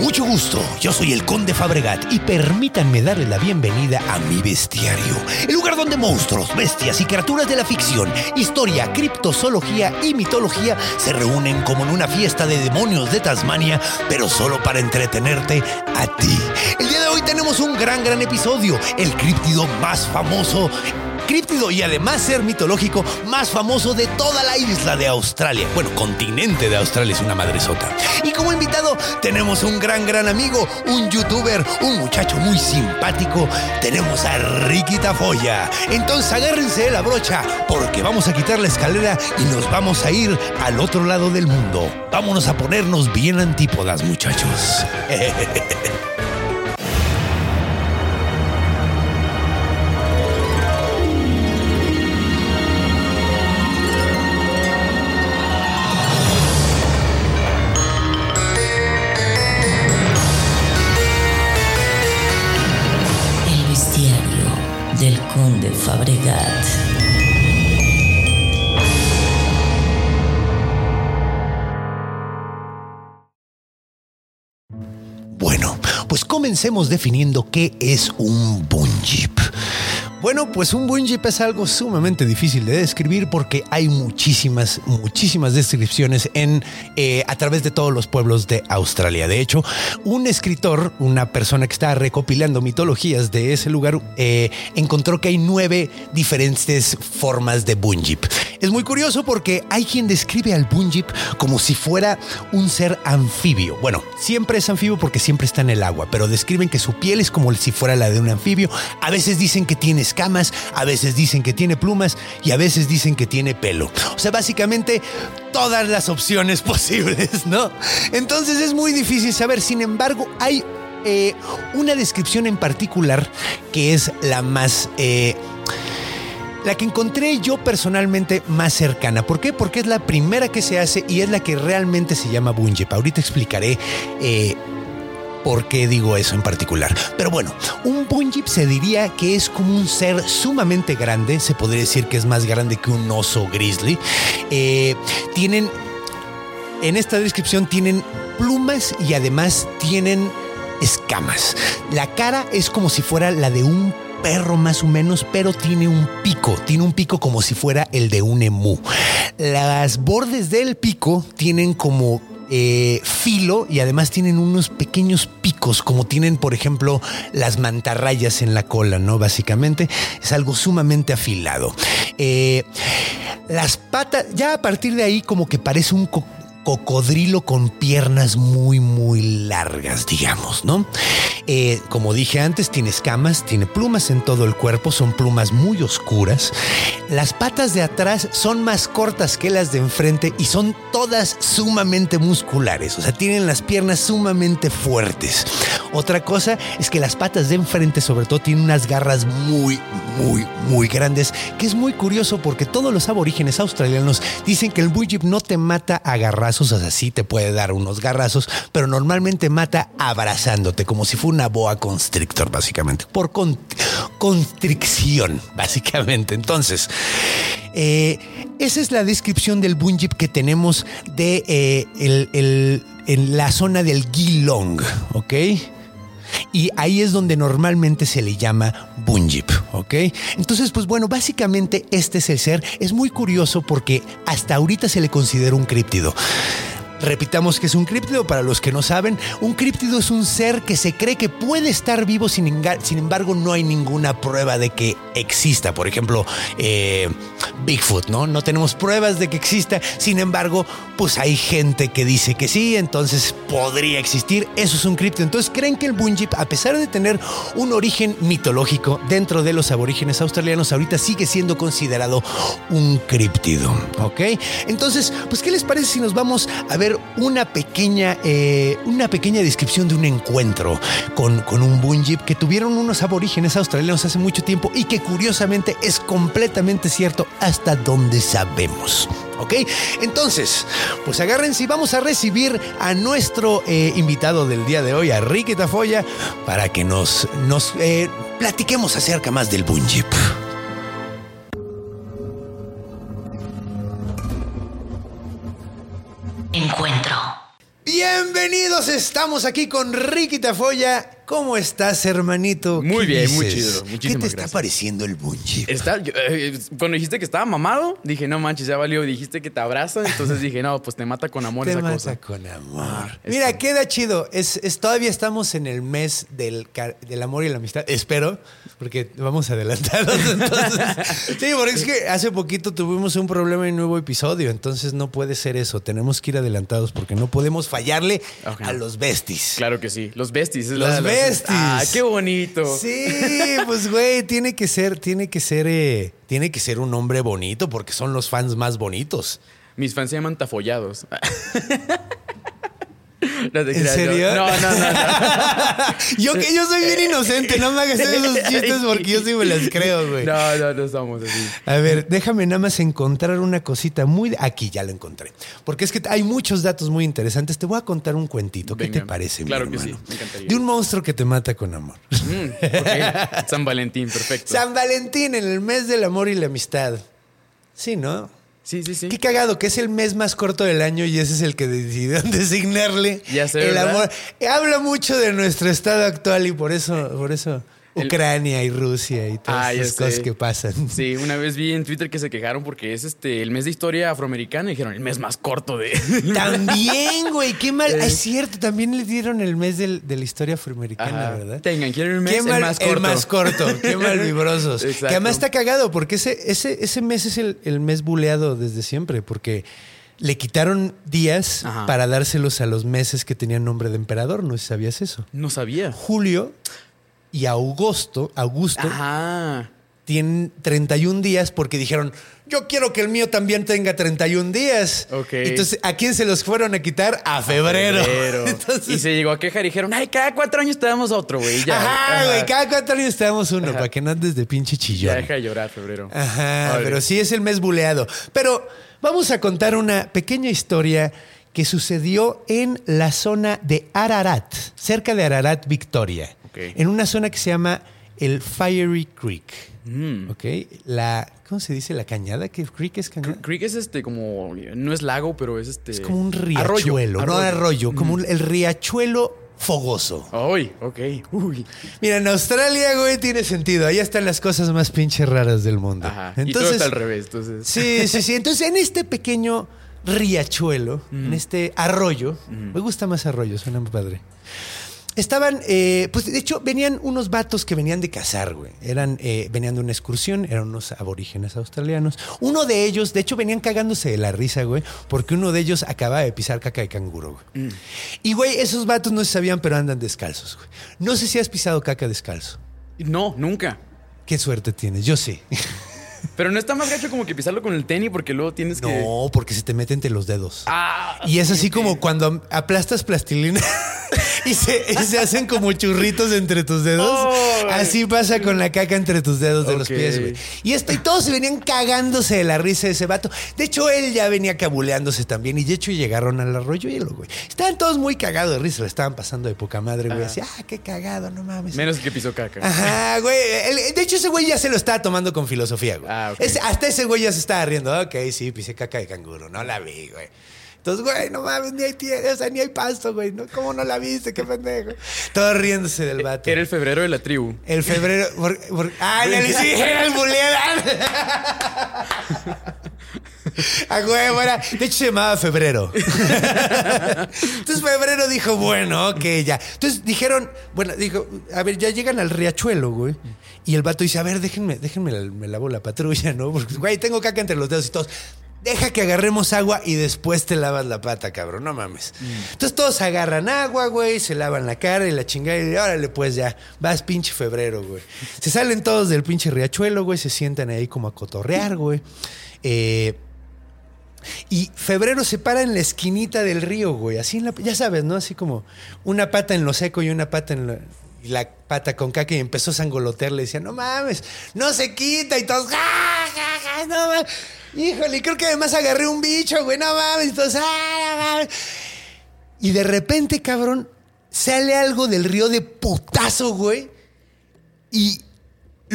Mucho gusto. Yo soy el Conde Fabregat y permítanme darle la bienvenida a mi bestiario, el lugar donde monstruos, bestias y criaturas de la ficción, historia, criptozoología y mitología se reúnen como en una fiesta de demonios de Tasmania, pero solo para entretenerte a ti. El día de hoy tenemos un gran, gran episodio, el críptido más famoso críptido y además ser mitológico más famoso de toda la isla de Australia. Bueno, continente de Australia es una madresota. Y como invitado tenemos un gran, gran amigo, un youtuber, un muchacho muy simpático. Tenemos a Ricky Tafoya. Entonces agárrense de la brocha porque vamos a quitar la escalera y nos vamos a ir al otro lado del mundo. Vámonos a ponernos bien antípodas, muchachos. conde Fabregat. Bueno, pues comencemos definiendo qué es un bunjip. Bueno, pues un bunjip es algo sumamente difícil de describir porque hay muchísimas, muchísimas descripciones en, eh, a través de todos los pueblos de Australia. De hecho, un escritor, una persona que está recopilando mitologías de ese lugar, eh, encontró que hay nueve diferentes formas de bunjip. Es muy curioso porque hay quien describe al bunjip como si fuera un ser anfibio. Bueno, siempre es anfibio porque siempre está en el agua, pero describen que su piel es como si fuera la de un anfibio. A veces dicen que tiene escamas, a veces dicen que tiene plumas y a veces dicen que tiene pelo. O sea, básicamente todas las opciones posibles, ¿no? Entonces es muy difícil saber. Sin embargo, hay eh, una descripción en particular que es la más... eh, la que encontré yo personalmente más cercana. ¿Por qué? Porque es la primera que se hace y es la que realmente se llama bunjip. Ahorita explicaré eh, por qué digo eso en particular. Pero bueno, un bunjip se diría que es como un ser sumamente grande. Se podría decir que es más grande que un oso grizzly. Eh, tienen en esta descripción tienen plumas y además tienen escamas. La cara es como si fuera la de un perro más o menos, pero tiene un pico, tiene un pico como si fuera el de un emú. Las bordes del pico tienen como eh, filo y además tienen unos pequeños picos, como tienen, por ejemplo, las mantarrayas en la cola, ¿no? Básicamente es algo sumamente afilado. Eh, las patas, ya a partir de ahí, como que parece un co- cocodrilo con piernas muy, muy largas, digamos, ¿no? Eh, como dije antes, tiene escamas, tiene plumas en todo el cuerpo, son plumas muy oscuras. Las patas de atrás son más cortas que las de enfrente y son todas sumamente musculares, o sea, tienen las piernas sumamente fuertes. Otra cosa es que las patas de enfrente, sobre todo, tienen unas garras muy, muy, muy grandes, que es muy curioso porque todos los aborígenes australianos dicen que el bunjip no te mata a garrazos, o sea, sí te puede dar unos garrazos, pero normalmente mata abrazándote, como si fuera una boa constrictor, básicamente, por con- constricción, básicamente. Entonces, eh, esa es la descripción del bunjip que tenemos de eh, el- el- en la zona del Geelong, ¿ok? Y ahí es donde normalmente se le llama bunjip, ¿ok? Entonces, pues bueno, básicamente este es el ser. Es muy curioso porque hasta ahorita se le considera un críptido. Repitamos que es un críptido para los que no saben. Un críptido es un ser que se cree que puede estar vivo, sin, sin embargo no hay ninguna prueba de que exista. Por ejemplo, eh, Bigfoot, ¿no? No tenemos pruebas de que exista. Sin embargo, pues hay gente que dice que sí, entonces podría existir. Eso es un críptido. Entonces creen que el Bunjip, a pesar de tener un origen mitológico dentro de los aborígenes australianos, ahorita sigue siendo considerado un críptido. ¿Ok? Entonces, pues, ¿qué les parece si nos vamos a ver una pequeña, eh, una pequeña descripción de un encuentro con, con un Bunjip que tuvieron unos aborígenes australianos hace mucho tiempo y que curiosamente es completamente cierto hasta donde sabemos. ¿Ok? Entonces, pues agárrense y vamos a recibir a nuestro eh, invitado del día de hoy, a Ricky Tafoya, para que nos, nos eh, platiquemos acerca más del Bunjip. Bienvenidos, estamos aquí con Ricky Tafoya. ¿Cómo estás, hermanito? Muy ¿Qué bien, muy chido. ¿Qué Muchísimas te está pareciendo el? Está, yo, eh, cuando dijiste que estaba mamado, dije, no manches, ya valió. Dijiste que te abraza, entonces dije, no, pues te mata con amor Te esa mata cosa. con amor. Ah, Mira, está. queda chido. Es, es- todavía estamos en el mes del, del amor y la amistad. Espero, porque vamos adelantados. Entonces, sí, porque es que hace poquito tuvimos un problema en un nuevo episodio. Entonces no puede ser eso. Tenemos que ir adelantados porque no podemos fallarle a los besties. Claro que sí. Los besties. es Los la- la- besties. Ah, qué bonito. Sí, pues güey, tiene que ser, tiene que ser, eh, tiene que ser un hombre bonito porque son los fans más bonitos. Mis fans se llaman tafollados. No te ¿En serio? No, no, no. no. Yo que yo soy bien inocente, no me hagas esos chistes porque yo sí me las creo, güey. No, no, no somos así. A ver, déjame nada más encontrar una cosita muy... Aquí ya lo encontré. Porque es que hay muchos datos muy interesantes. Te voy a contar un cuentito. ¿Qué te parece, mi Claro que sí, me encantaría. De un monstruo que te mata con amor. Mm. San Valentín, perfecto. San Valentín, en el mes del amor y la amistad. Sí, ¿no? Sí, sí, sí. Qué cagado, que es el mes más corto del año y ese es el que decidieron designarle Ya sé, el ¿verdad? amor. Habla mucho de nuestro estado actual y por eso, por eso El- Ucrania y Rusia y todas Ah, esas cosas sé. que pasan. Sí, una vez vi en Twitter que se quejaron porque es este el mes de historia afroamericana y dijeron el mes más corto de. También, güey, qué mal. Ah, es cierto, también le dieron el mes del- de la historia afroamericana, Ajá. ¿verdad? Tengan, quieren mes el mal- más corto. El más corto, qué mal vibrosos. Exacto. Que además está cagado, porque ese, ese, ese mes es el, el mes buleado desde siempre, porque le quitaron días Ajá. para dárselos a los meses que tenían nombre de emperador. No sabías eso. No sabía. Julio y Augusto, Augusto, Ajá. tienen 31 días porque dijeron, yo quiero que el mío también tenga 31 días. Ok. Entonces, ¿a quién se los fueron a quitar? A febrero. Entonces, Y se llegó a quejar y dijeron, ay, cada cuatro años te damos otro, güey. Ya. Ajá, güey, cada cuatro años te damos uno Ajá. para que no andes de pinche Ya chillón. deja de llorar, febrero. Ajá, pero sí es el mes buleado. Pero vamos a contar una pequeña historia que sucedió en la zona de Ararat, cerca de Ararat, Victoria. En una zona que se llama el Fiery Creek. Mm. ¿Ok? La, ¿cómo se dice? La cañada, ¿qué creek es cañada? Creek es este como. No es lago, pero es este. Es como un riachuelo, no arroyo, como un- el riachuelo fogoso. Ay, ok. Uy. Mira, en Australia, güey, tiene sentido. Allá están las cosas más pinches raras del mundo. Ajá. y todo está al revés, entonces. Sí, sí, sí. Entonces, en este pequeño riachuelo, en este arroyo, me gusta más arroyo, suena muy padre. Estaban, eh, pues de hecho, venían unos vatos que venían de cazar, güey. Eran, eh, venían de una excursión, eran unos aborígenes australianos. Uno de ellos, de hecho, venían cagándose de la risa, güey, porque uno de ellos acababa de pisar caca de canguro, güey. Y, güey, esos vatos no se sabían, pero andan descalzos, güey. No sé si has pisado caca descalzo. No, nunca. Qué suerte tienes, yo sí. Pero no está más gacho como que pisarlo con el tenis porque luego tienes que. No, porque se te mete entre los dedos. Ah, Y es así como cuando aplastas plastilina y se, y se hacen como churritos entre tus dedos. Oh, así pasa con la caca entre tus dedos de los pies, güey. Y, esto, y todos se venían cagándose de la risa de ese vato. De hecho, él ya venía cabuleándose también. Y de hecho, llegaron al arroyo hielo, güey. Estaban todos muy cagados de risa. Le estaban pasando de poca madre, güey. Así, ah, qué cagado, no mames. Menos que pisó caca. Ajá, güey. De hecho, ese güey ya se lo estaba tomando con filosofía, güey. Ah. Ese- hasta ese güey ya se estaba riendo. Ok, sí, pisé caca de canguro. No la vi, güey. Entonces, güey, no mames, ni hay tierra, o sea, ni hay pasto, güey. ¿no? ¿Cómo no la viste? Qué pendejo. Todos riéndose del vato. Era el febrero de la tribu. El febrero. por- por- ah, le era el buleada. A huevo, era. De hecho, se llamaba Febrero. Entonces, Febrero dijo, bueno, ok, ya. Entonces dijeron, bueno, dijo, a ver, ya llegan al riachuelo, güey. Y el vato dice, a ver, déjenme, déjenme, la- me lavo la patrulla, ¿no? Porque, güey, tengo caca entre los dedos y todos. Deja que agarremos agua y después te lavas la pata, cabrón. No mames. Entonces todos agarran agua, güey, se lavan la cara y la chingada. Y órale, pues ya, vas pinche febrero, güey. Se salen todos del pinche riachuelo, güey, se sientan ahí como a cotorrear, güey. Eh, y febrero se para en la esquinita del río, güey. Así ya sabes, ¿no? Así como una pata en lo seco y una pata en la pata con caca y empezó a sangolotear. Le decía, no mames, no se quita. Y todos, ja, ja, ja, no mames. Híjole, creo que además agarré un bicho, güey, no mames. Y todos, ah, mames. Y de repente, cabrón, sale algo del río de putazo, güey. Y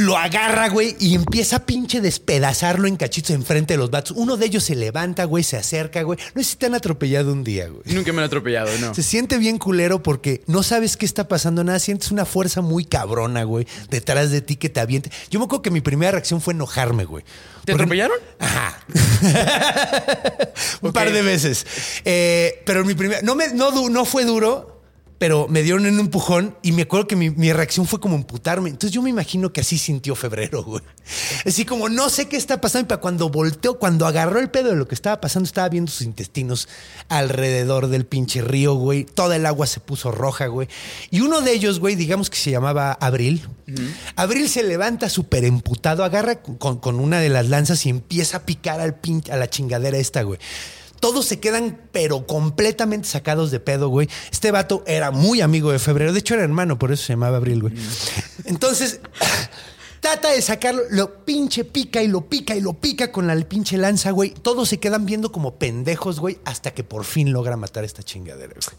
lo agarra, güey, y empieza a pinche despedazarlo en cachitos enfrente de los vatos. Uno de ellos se levanta, güey, se acerca, güey. No sé si te han atropellado un día, güey. Nunca me he atropellado, no. Se siente bien culero porque no sabes qué está pasando nada. Sientes una fuerza muy cabrona, güey, detrás de ti que te aviente. Yo me acuerdo que mi primera reacción fue enojarme, güey. ¿Te Porque- atropellaron? Ajá. Un par de veces. Eh, pero mi primera. No, me, no fue duro, pero me dieron un empujón y me acuerdo que mi, mi reacción fue como emputarme. Entonces yo me imagino que así sintió febrero, güey. Así como no sé qué está pasando. Y para cuando volteó, cuando agarró el pedo de lo que estaba pasando, estaba viendo sus intestinos alrededor del pinche río, güey. Toda el agua se puso roja, güey. Y uno de ellos, güey, digamos que se llamaba Abril. Abril se levanta súper emputado, agarra con, con una de las lanzas y empieza a picar al pin- a la chingadera esta, güey. Todos se quedan, pero completamente sacados de pedo, güey. Este vato era muy amigo de Febrero. De hecho, era hermano, por eso se llamaba Abril, güey. Entonces, trata de sacarlo, lo pinche pica y lo pica y lo pica con la pinche lanza, güey. Todos se quedan viendo como pendejos, güey, hasta que por fin logra matar esta chingadera, güey.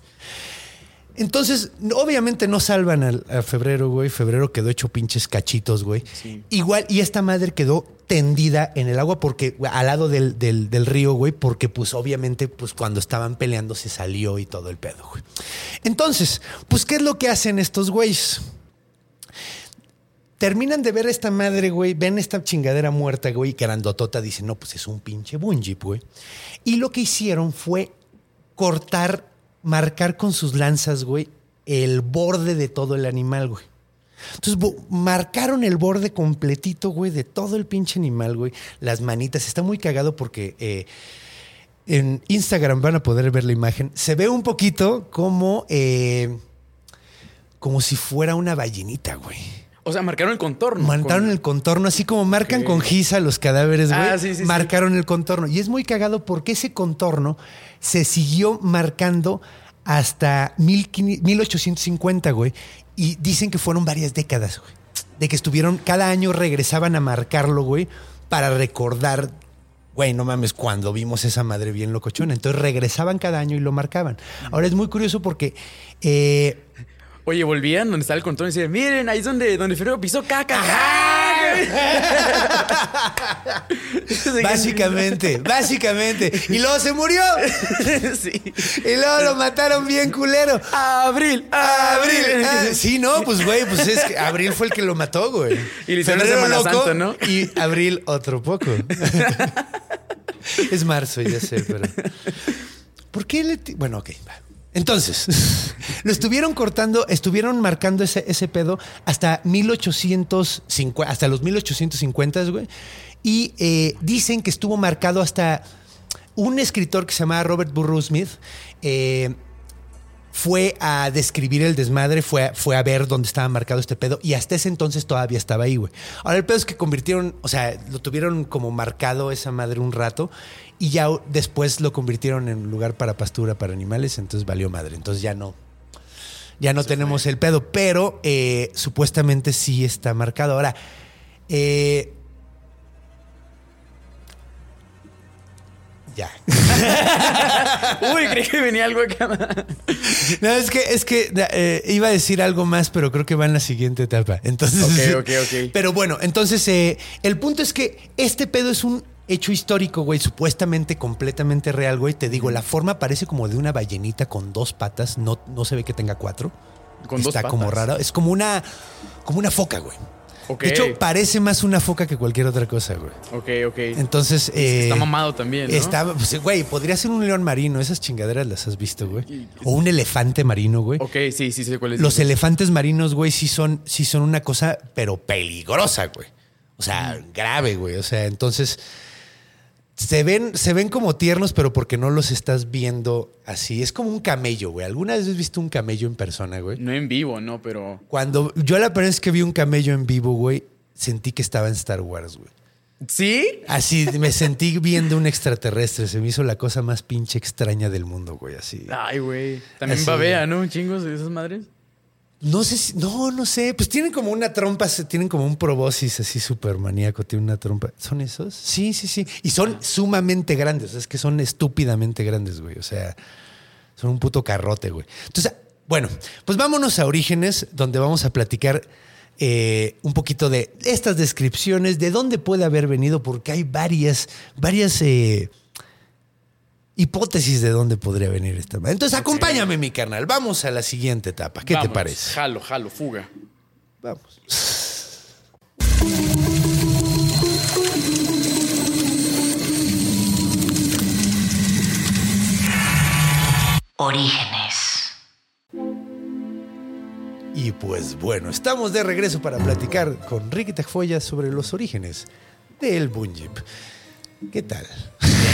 Entonces, obviamente no salvan al- a, Febrero, güey. Febrero quedó hecho pinches cachitos, güey. Igual, y esta madre quedó tendida en el agua porque, al lado del, del- del río, güey, porque pues obviamente, pues cuando estaban peleando se salió y todo el pedo, güey. Entonces, pues, ¿qué es lo que hacen estos güeyes? Terminan de ver esta madre, güey, ven esta chingadera muerta, güey, y grandotota dicen, no, pues es un pinche bungee, güey. Y lo que hicieron fue cortar, marcar con sus lanzas, güey, el borde de todo el animal, güey. Entonces marcaron el borde completito, güey, de todo el pinche animal, güey. Las manitas. Está muy cagado porque eh, en Instagram van a poder ver la imagen. Se ve un poquito como, eh, como si fuera una ballenita, güey. O sea, marcaron el contorno. Marcaron con- el contorno, así como marcan con giza los cadáveres, güey. Ah, sí, sí, sí. marcaron el contorno. Y es muy cagado porque ese contorno se siguió marcando hasta 1500 1850, güey. Y dicen que fueron varias décadas, güey. De que estuvieron, cada año regresaban a marcarlo, güey, para recordar, güey, no mames, cuando vimos esa madre bien locochona. Entonces regresaban cada año y lo marcaban. Ahora es muy curioso porque... eh, Oye, volvían donde estaba el contorno y decían, miren, ahí es donde, donde Ferrero pisó caca. Básicamente, básicamente. Y luego se murió. sí. Y luego lo mataron bien culero. Abril, Abril. Ah, sí, no, pues güey, pues es que Abril fue el que lo mató, güey. Y le Semana Santa, ¿no? Y Abril otro poco. es marzo, ya sé, pero. ¿Por qué le.? Bueno, ok, va. Entonces, lo estuvieron cortando, estuvieron marcando ese, pedo hasta 1850, hasta los 1850, güey. Y eh, dicen que estuvo marcado hasta un escritor que se llamaba Robert Burrow Smith. eh, fue a describir el desmadre, fue fue a ver dónde estaba marcado este pedo y hasta ese entonces todavía estaba ahí, güey. Ahora el pedo es que convirtieron, o sea, lo tuvieron como marcado esa madre un rato y ya después lo convirtieron en lugar para pastura para animales, entonces valió madre. Entonces ya no, ya no tenemos el pedo, pero eh, supuestamente sí está marcado. Ahora, eh, ya. Uy, creí que venía algo acá. No, es que, es que eh, iba a decir algo más, pero creo que va en la siguiente etapa. Entonces. Ok, ok, ok. Pero bueno, entonces eh, el punto es que este pedo es un hecho histórico, güey, supuestamente completamente real, güey. Te digo, la forma parece como de una ballenita con dos patas, no, no se ve que tenga cuatro. Con dos Está como patas. raro. Es como una, como una foca, güey. De hecho, parece más una foca que cualquier otra cosa, güey. Ok, ok. Entonces, eh, está mamado también, ¿no? Está, pues, güey, podría ser un león marino. Esas chingaderas las has visto, güey. O un elefante marino, güey. Ok, sí, sí sé cuál es. Los elefantes marinos, güey, sí son, sí son una cosa, pero peligrosa, güey. O sea, grave, güey. O sea, entonces se ven, se ven como tiernos, pero porque no los estás viendo así. Es como un camello, güey. ¿Alguna vez has visto un camello en persona, güey? No en vivo, ¿no? Pero. Cuando yo la primera vez que vi un camello en vivo, güey, sentí que estaba en Star Wars, güey. ¿Sí? Así me sentí viendo un extraterrestre. Se me hizo la cosa más pinche extraña del mundo, güey. Así. Ay, güey. También Así. babea, ¿no? Chingos de esas madres. No sé si, no, no sé. Pues tienen como una trompa, tienen como un proboscis así súper maníaco, tiene una trompa. ¿Son esos? Sí, sí, sí. Y son sumamente grandes. Es que son estúpidamente grandes, güey. O sea, son un puto carrote, güey. Entonces, bueno, pues vámonos a Orígenes, donde vamos a platicar eh, un poquito de estas descripciones, de dónde puede haber venido, porque hay varias, varias eh, hipótesis de dónde podría venir esta madre. Entonces, acompáñame, mi carnal. Vamos a la siguiente etapa. ¿Qué te parece? Jalo, jalo, fuga. Vamos. Orígenes. Y pues bueno, estamos de regreso para platicar con Ricky Tafoya sobre los orígenes del Bunjip. ¿Qué tal?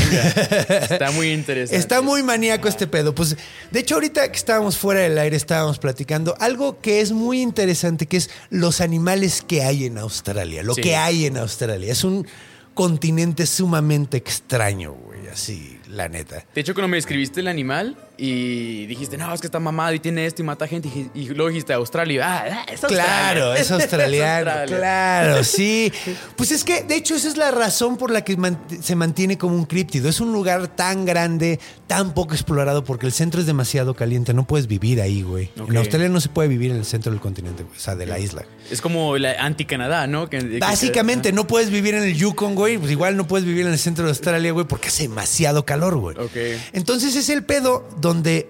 Está muy interesante. Está muy maníaco este pedo. Pues, de hecho, ahorita que estábamos fuera del aire, estábamos platicando algo que es muy interesante, que es los animales que hay en Australia. Lo Sí. que hay en Australia. Es un continente sumamente extraño, güey. Así, la neta. De hecho, cuando me describiste el animal y dijiste, no, es que está mamado y tiene esto y mata gente, y, y luego dijiste Australia. Ah, ah, es Australia. Claro, es australiano. Australia. claro, sí. Pues es que, de hecho, esa es la razón por la que se mantiene como un críptido. Es un lugar tan grande, tan poco explorado, porque el centro es demasiado caliente. No puedes vivir ahí, güey. En Australia no se puede vivir en el centro del continente, güey. O sea, de la isla. Es como la anti-Canadá, ¿no? Que- que- Básicamente, no puedes vivir en el Yukon, güey. Pues igual no puedes vivir en el centro de Australia, güey, porque hace demasiado calor, güey. Ok. Entonces es el pedo donde, de,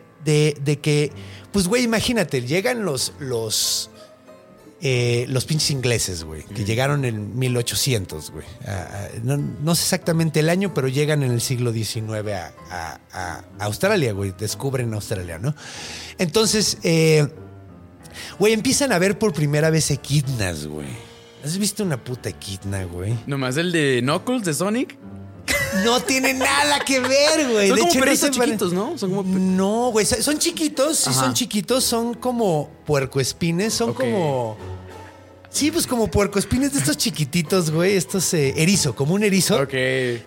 de que, pues, güey, imagínate, llegan los, los, eh, los pinches ingleses, güey, que llegaron en 1800, güey. No, no sé exactamente el año, pero llegan en el siglo XIX a, a- a Australia, güey. Descubren Australia, ¿no? Entonces, eh, güey, empiezan a ver por primera vez equidnas, güey. ¿Has visto una puta equidna, güey? Nomás el de Knuckles de Sonic. No tiene nada que ver, güey. Son De como hecho, perritos pare- chiquitos, ¿no? Son como No, güey. Son chiquitos, sí Ajá. son chiquitos. Son como puercoespines. Son Ok. como. Sí, pues como puercoespines de estos chiquititos, güey. Estos eh, erizo, como un erizo. Ok.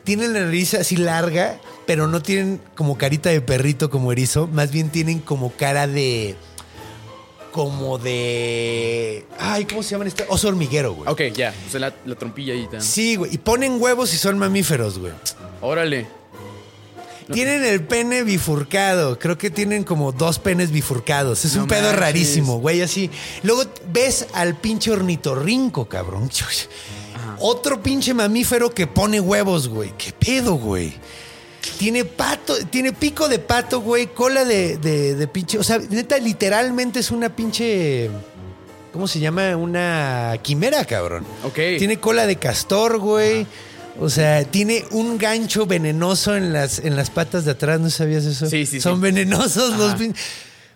Tienen la nariz así larga, pero no tienen como carita de perrito como erizo. Más bien tienen como cara de. Como de. Ay, ¿cómo se llaman estos? Oso hormiguero, güey. Ok, ya. O sea, la, la trompilla ahí. tan- Sí, güey. Y ponen huevos y son mamíferos, güey. Órale. Tienen el pene bifurcado. Creo que tienen como dos penes bifurcados. Es No un pedo manches. rarísimo, güey, así. Luego ves al pinche ornitorrinco, cabrón. Otro pinche mamífero que pone huevos, güey. ¿Qué pedo, güey? Tiene pato, tiene pico de pato, güey, cola de, de, de pinche. O sea, neta, literalmente es una pinche. ¿Cómo se llama? Una quimera, cabrón. Ok. Tiene cola de castor, güey. O sea, tiene un gancho venenoso en las, en las patas de atrás, ¿no sabías eso? Sí, sí, Son sí. venenosos los Ajá. pin-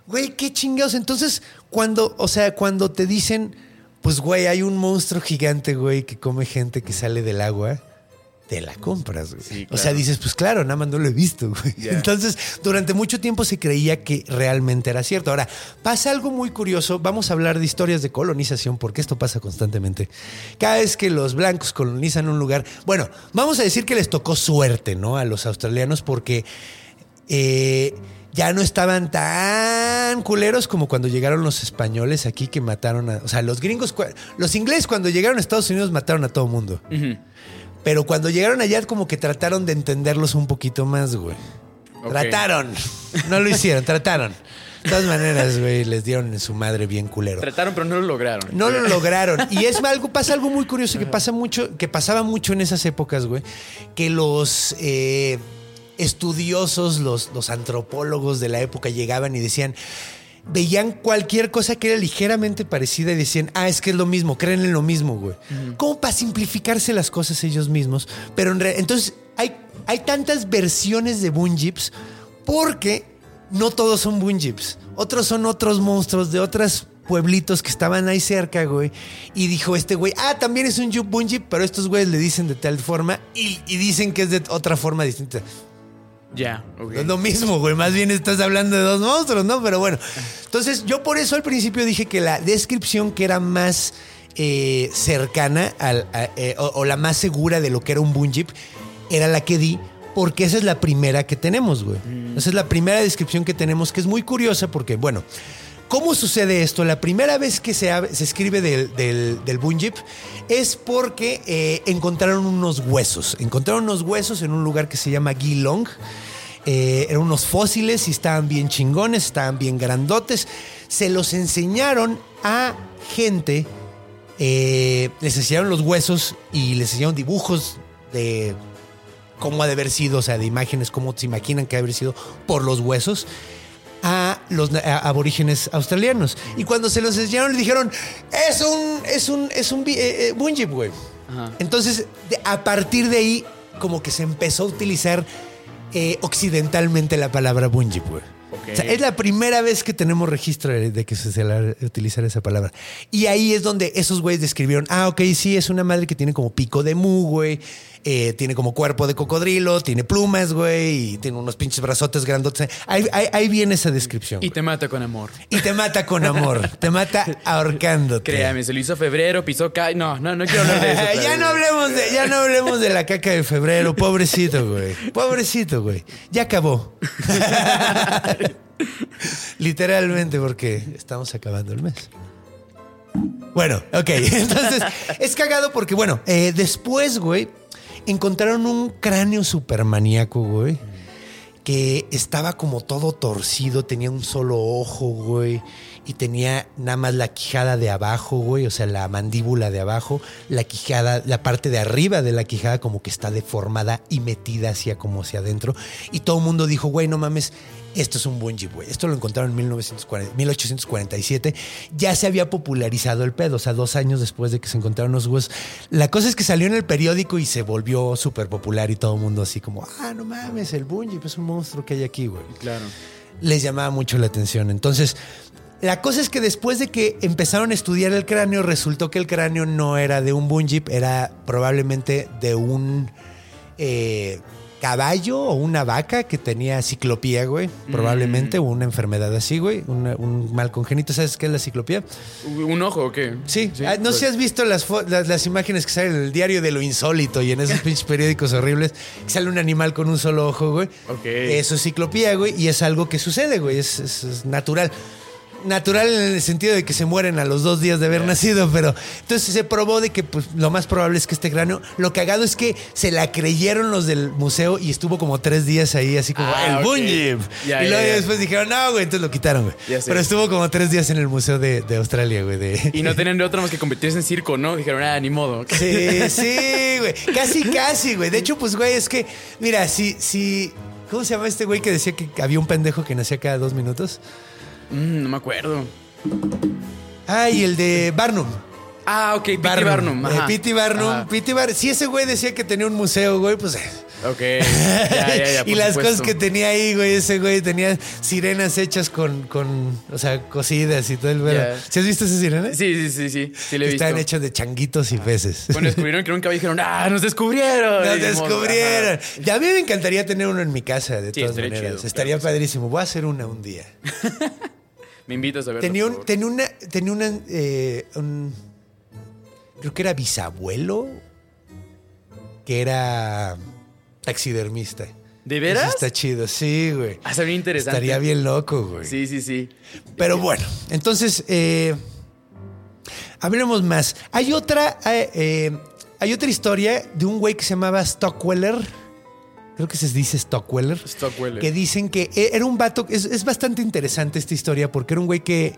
Güey, qué chingados. Entonces, cuando, o sea, cuando te dicen, pues, güey, hay un monstruo gigante, güey, que come gente que sale del agua, te la compras, güey. Sí, O sea, claro. dices, pues claro, nada más no lo he visto, güey. Entonces, durante mucho tiempo se creía que realmente era cierto. Ahora, pasa algo muy curioso. Vamos a hablar de historias de colonización, porque esto pasa constantemente. Cada vez que los blancos colonizan un lugar, bueno, vamos a decir que les tocó suerte, ¿no? A los australianos, porque eh, ya no estaban tan culeros como cuando llegaron los españoles aquí que mataron a. O sea, los gringos, los ingleses cuando llegaron a Estados Unidos mataron a todo mundo. Pero cuando llegaron allá, como que trataron de entenderlos un poquito más, güey. Trataron. No lo hicieron, trataron. De todas maneras, güey, les dieron en su madre bien culero. Trataron, pero no lo lograron. No lo lograron. Y es algo, pasa algo muy curioso que pasa mucho, que pasaba mucho en esas épocas, güey. Que los eh, estudiosos, los, los antropólogos de la época llegaban y decían. Veían cualquier cosa que era ligeramente parecida y decían, ah, es que es lo mismo, creen en lo mismo, güey. Como para simplificarse las cosas ellos mismos. Pero en realidad, entonces hay, hay tantas versiones de Bunjips porque no todos son Bunjips. Otros son otros monstruos de otros pueblitos que estaban ahí cerca, güey. Y dijo este güey, ah, también es un Bunjip, pero estos güeyes le dicen de tal forma y, y dicen que es de otra forma distinta. Ya. No es lo mismo, güey. Más bien estás hablando de dos monstruos, ¿no? Pero bueno. Entonces, yo por eso al principio dije que la descripción que era más eh, cercana al, a- eh, o, o la más segura de lo que era un Bunjip era la que di. Porque esa es la primera que tenemos, güey. Esa es la primera descripción que tenemos, que es muy curiosa porque, bueno, ¿cómo sucede esto? La primera vez que se, se escribe del, del, del Bunjip es porque eh, encontraron unos huesos. Encontraron unos huesos en un lugar que se llama Geelong. Eh, eran unos fósiles y estaban bien chingones, estaban bien grandotes. Se los enseñaron a gente, eh, les enseñaron los huesos y les enseñaron dibujos de cómo ha de haber sido, o sea, de imágenes, cómo se imaginan que ha de haber sido por los huesos a los a- aborígenes australianos. Y cuando se los enseñaron, le dijeron, es un, es un, es un eh, eh, güey. Entonces, a partir de ahí, como que se empezó a utilizar eh, occidentalmente la palabra Bunjip, güey. O sea, es la primera vez que tenemos registro de, que se se utilizar esa palabra. Y ahí es donde esos güeyes describieron, ah, ok, sí, es una madre que tiene como pico de mu, güey. eh, tiene como cuerpo de cocodrilo, tiene plumas, güey, y tiene unos pinches brazotes grandotes. Ahí, ahí- ahí viene esa descripción. Y Y, te mata con amor. te mata con amor, te mata ahorcándote. Créame, se lo hizo febrero, pisó ca... No, no, no quiero hablar de eso. ya vez. no hablemos de, ya no hablemos de la caca de febrero, pobrecito, güey. Pobrecito, güey. Ya acabó. Literalmente, porque estamos acabando el mes. Bueno, ok. Entonces, es cagado porque, bueno, eh, después, güey, encontraron un cráneo supermaníaco, güey, que estaba como todo torcido, tenía un solo ojo, güey, y tenía nada más la quijada de abajo, güey, o sea, la mandíbula de abajo, la quijada, la parte de arriba de la quijada como que está deformada y metida hacia como hacia adentro. Y todo el mundo dijo, güey, no mames, esto es un Bungie, güey. Esto lo encontraron en 1940 1847. Ya se había popularizado el pedo, o sea, dos años después de que se encontraron los huesos. La cosa es que salió en el periódico y se volvió súper popular y todo el mundo así como, ah, no mames, el Bungie, pues es un monstruo que hay aquí, güey Claro. les llamaba mucho la atención. Entonces, la cosa es que después de que empezaron a estudiar el cráneo, resultó que el cráneo no era de un Bunjip, era probablemente de un eh, caballo o una vaca que tenía ciclopía, güey. Probablemente, o una enfermedad así, güey. una- un mal congénito. ¿Sabes qué es la ciclopía? ¿Un ojo o qué? Sí. Ah, no sé si has visto las, las, las imágenes que salen en el diario de lo insólito y en esos pinches periódicos horribles, que sale un animal con un solo ojo, güey. Ok. Eso es ciclopía, güey, y es algo que sucede, güey, es, es- es natural. Natural en el sentido de que se mueren a los dos días de haber nacido, pero entonces se probó de que pues, lo más probable es que este cráneo, lo cagado es que se la creyeron los del museo y estuvo como tres días ahí, así como Ah, el ok. Bunjip. Ya, y luego después dijeron, no, güey, entonces lo quitaron, güey. Pero estuvo como tres días en el museo de, de Australia, güey. De... Y no tenían de otra más que convertirse en circo, ¿no? Dijeron, ah, ni modo. Sí, sí, güey. Casi, casi, güey. De hecho, pues, güey, es que, mira, si, si. ¿Cómo se llama este güey que decía que había un pendejo que nacía cada dos minutos? Mm, no me acuerdo. Ay, el de Barnum. Ah, ok, P.T. Barnum. Eh, ajá. P.T. Barnum. Ajá. P.T. Bar si ese güey decía que tenía un museo, güey, pues. Ok. Ya, ya, ya, y las supuesto. cosas que tenía ahí, güey, ese güey tenía sirenas hechas con, con o sea, cosidas y todo el. Ya. ¿Sí has visto esas sirenas? Sí, sí, sí, sí. Sí, le he visto. Están hechas de changuitos y peces. Cuando descubrieron que era un caballo, dijeron, ¡ah, nos descubrieron! Nos descubrieron. "Ajá". Ya a mí me encantaría tener uno en mi casa, de Sí, todas estaría maneras. chido, Estaría padrísimo. Voy a hacer una un día. Me invitas a verlo. Tenía un, tenía una, tenía una, eh, un- creo que era bisabuelo, que era taxidermista. ¿De Eso veras? está chido, sí, güey. Ah, sería interesante. Estaría bien loco, güey. Sí, sí, sí. Pero bueno, entonces, eh, hablemos más. Hay otra, eh, eh, hay otra historia de un güey que se llamaba Stockweller. Creo que se dice Stockweller. Stockweller. Que dicen que e- era un vato. Es, es bastante interesante esta historia porque era un güey que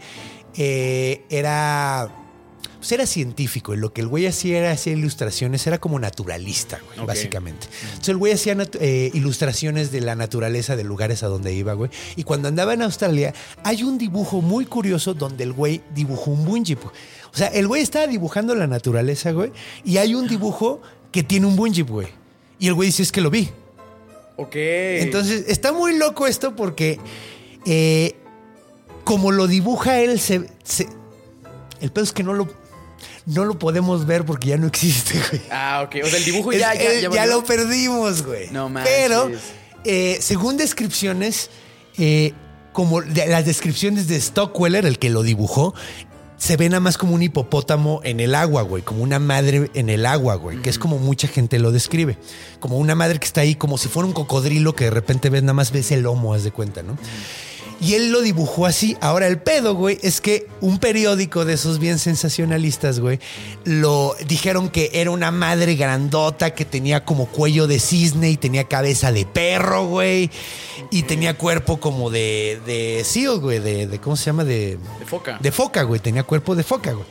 eh, era pues era científico y lo que el güey hacía era hacía ilustraciones, era como naturalista, güey, básicamente. Entonces el güey hacía eh, ilustraciones de la naturaleza de lugares a donde iba, güey. Y cuando andaba en Australia, hay un dibujo muy curioso donde el güey dibujó un bungee. güey. O sea, el güey estaba dibujando la naturaleza, güey, y hay un dibujo que tiene un bungee, güey. Y el güey dice, es que lo vi. Ok. Entonces, está muy loco esto porque eh, como lo dibuja él, se, se- el pedo es que no lo, no lo podemos ver porque ya no existe, güey. Ah, ok. O sea, el dibujo Es- ya, ya, eh, ya, ya valió. lo perdimos, güey. No manches. Pero, eh, según descripciones, eh, como de- las descripciones de Stockweller, el que lo dibujó, se ve nada más como un hipopótamo en el agua, güey, como una madre en el agua, güey, que es como mucha gente lo describe. Como una madre que está ahí como si fuera un cocodrilo que de repente ves, nada más ves el lomo, haz de cuenta, ¿no? Y él lo dibujó así. Ahora, el pedo, güey, es que un periódico de esos bien sensacionalistas, güey, lo dijeron que era una madre grandota que tenía como cuello de cisne y tenía cabeza de perro, güey. Y tenía cuerpo como de, de seal, güey, de, de- ¿cómo se llama? De, De foca. de foca, güey. Tenía cuerpo de foca, güey.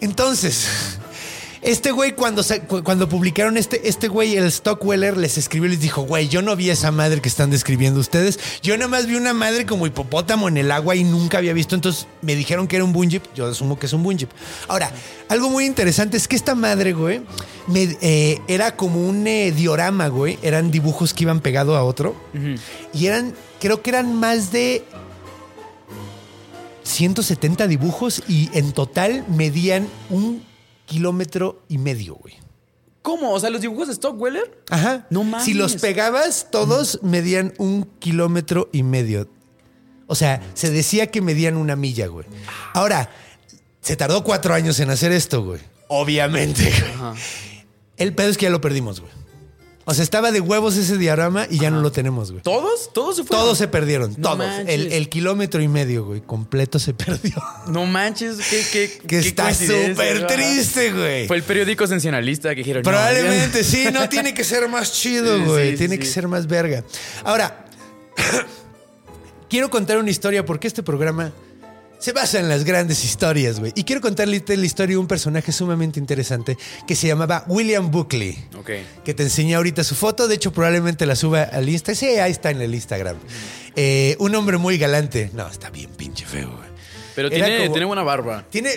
Entonces, este güey, cuando, cuando publicaron este, este güey, el Stockweller, les escribió y les dijo, güey, yo no vi esa madre que están describiendo ustedes. Yo nada más vi una madre como hipopótamo en el agua y nunca había visto. Entonces me dijeron que era un bungee. Yo asumo que es un bungee. Ahora, algo muy interesante es que esta madre, güey, me- eh, era como un eh, diorama, güey. Eran dibujos que iban pegado a otro. Y eran, creo que eran más de 170 dibujos y en total medían un kilómetro y medio, güey. ¿Cómo? O sea, los dibujos de Stockweller. Ajá. No mames. Si los pegabas, todos medían un kilómetro y medio. O sea, se decía que medían una milla, güey. Ahora, se tardó cuatro años en hacer esto, güey. Obviamente, güey. El pedo es que ya lo perdimos, güey. O sea, estaba de huevos ese diagrama y ya no lo tenemos, güey. ¿Todos? ¿Todos se fueron? Todos se perdieron, No todos. El, el kilómetro y medio, güey, completo se perdió. No manches, qué, qué, Que qué está súper triste, güey. Fue el periódico sensacionalista que dijeron. no, Probablemente, sí, no tiene que ser más chido, Sí, güey. sí, tiene sí, que ser más verga. Ahora, quiero contar una historia porque este programa se basa en las grandes historias, güey. Y quiero contarle la historia de un personaje sumamente interesante que se llamaba William Buckley. Ok. Que te enseñé ahorita su foto. De hecho, probablemente la suba al Insta. Sí, ahí está en el Instagram. Eh, un hombre muy galante. No, está bien pinche feo, güey. Pero Era tiene, como- tiene buena barba. Tiene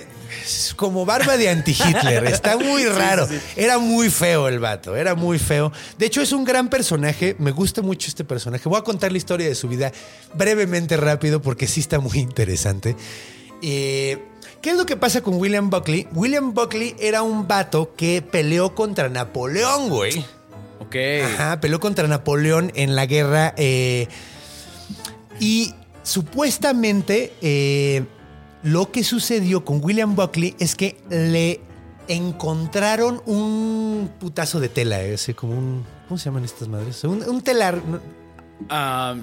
es como barba de anti-Hitler. Está muy raro. Era muy feo el vato. Era muy feo. De hecho, es un gran personaje. Me gusta mucho este personaje. Voy a contar la historia de su vida brevemente, rápido, porque sí está muy interesante. Eh, ¿Qué es lo que pasa con William Buckley? William Buckley era un vato que peleó contra Napoleón, güey. Ok. Ajá, peleó contra Napoleón en la guerra. eh, y supuestamente eh, lo que sucedió con William Buckley es que le encontraron un putazo de tela, ese como un... ¿Cómo se llaman estas madres? Un, telar, Ah,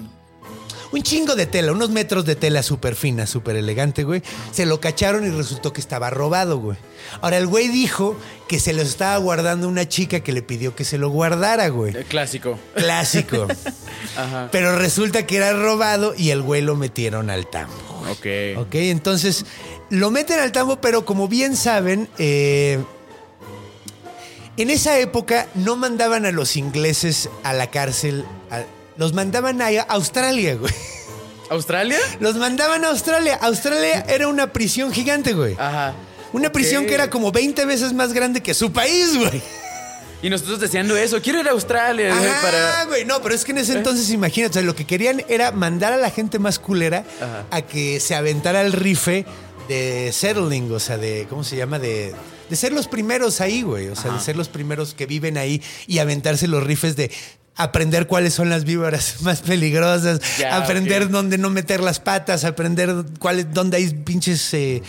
un chingo de tela, unos metros de tela súper fina, súper elegante, güey. Se lo cacharon y resultó que estaba robado, güey. Ahora, el güey dijo que se lo estaba guardando una chica que le pidió que se lo guardara, güey. eh, clásico. Clásico. Ajá. Pero resulta que era robado y el güey lo metieron al tambo. Ok. Ok, entonces lo meten al tambo, pero como bien saben, eh, en esa época no mandaban a los ingleses a la cárcel, a- los mandaban a Australia, güey. ¿Australia? Los mandaban a Australia. Australia era una prisión gigante, güey. Ajá. Una prisión que era como 20 veces más grande que su país, güey. Y nosotros deseando eso. Quiero ir a Australia eh, Ajá, para. güey. No, pero es que en ese entonces, imagínate, o sea, lo que querían era mandar a la gente más culera Ajá. a que se aventara el rife de settling, o sea, de, ¿cómo se llama? De, de ser los primeros ahí, güey. O sea, de ser los primeros que viven ahí y aventarse los rifes de aprender cuáles son las víboras más peligrosas, aprender dónde no meter las patas, aprender cuáles, dónde hay pinches, eh,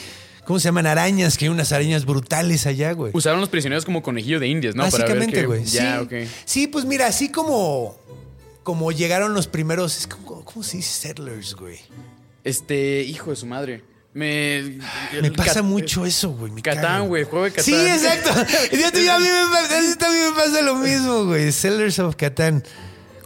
¿cómo se llaman? Arañas, que hay unas arañas brutales allá, güey. Usaron los prisioneros como conejillo de indias, ¿no? Para ver Básicamente, qué- güey. Ya, sí. ok. Sí, pues mira, así como, como llegaron los primeros. Es como, ¿Cómo se dice settlers, güey? Este, hijo de su madre. Me. Me el pasa Cat- mucho eso, güey. me. Catán, güey. Juego de Catán. Sí, exacto. Yo a mí me pasa, a mí también me pasa lo mismo, güey. Settlers of Catán.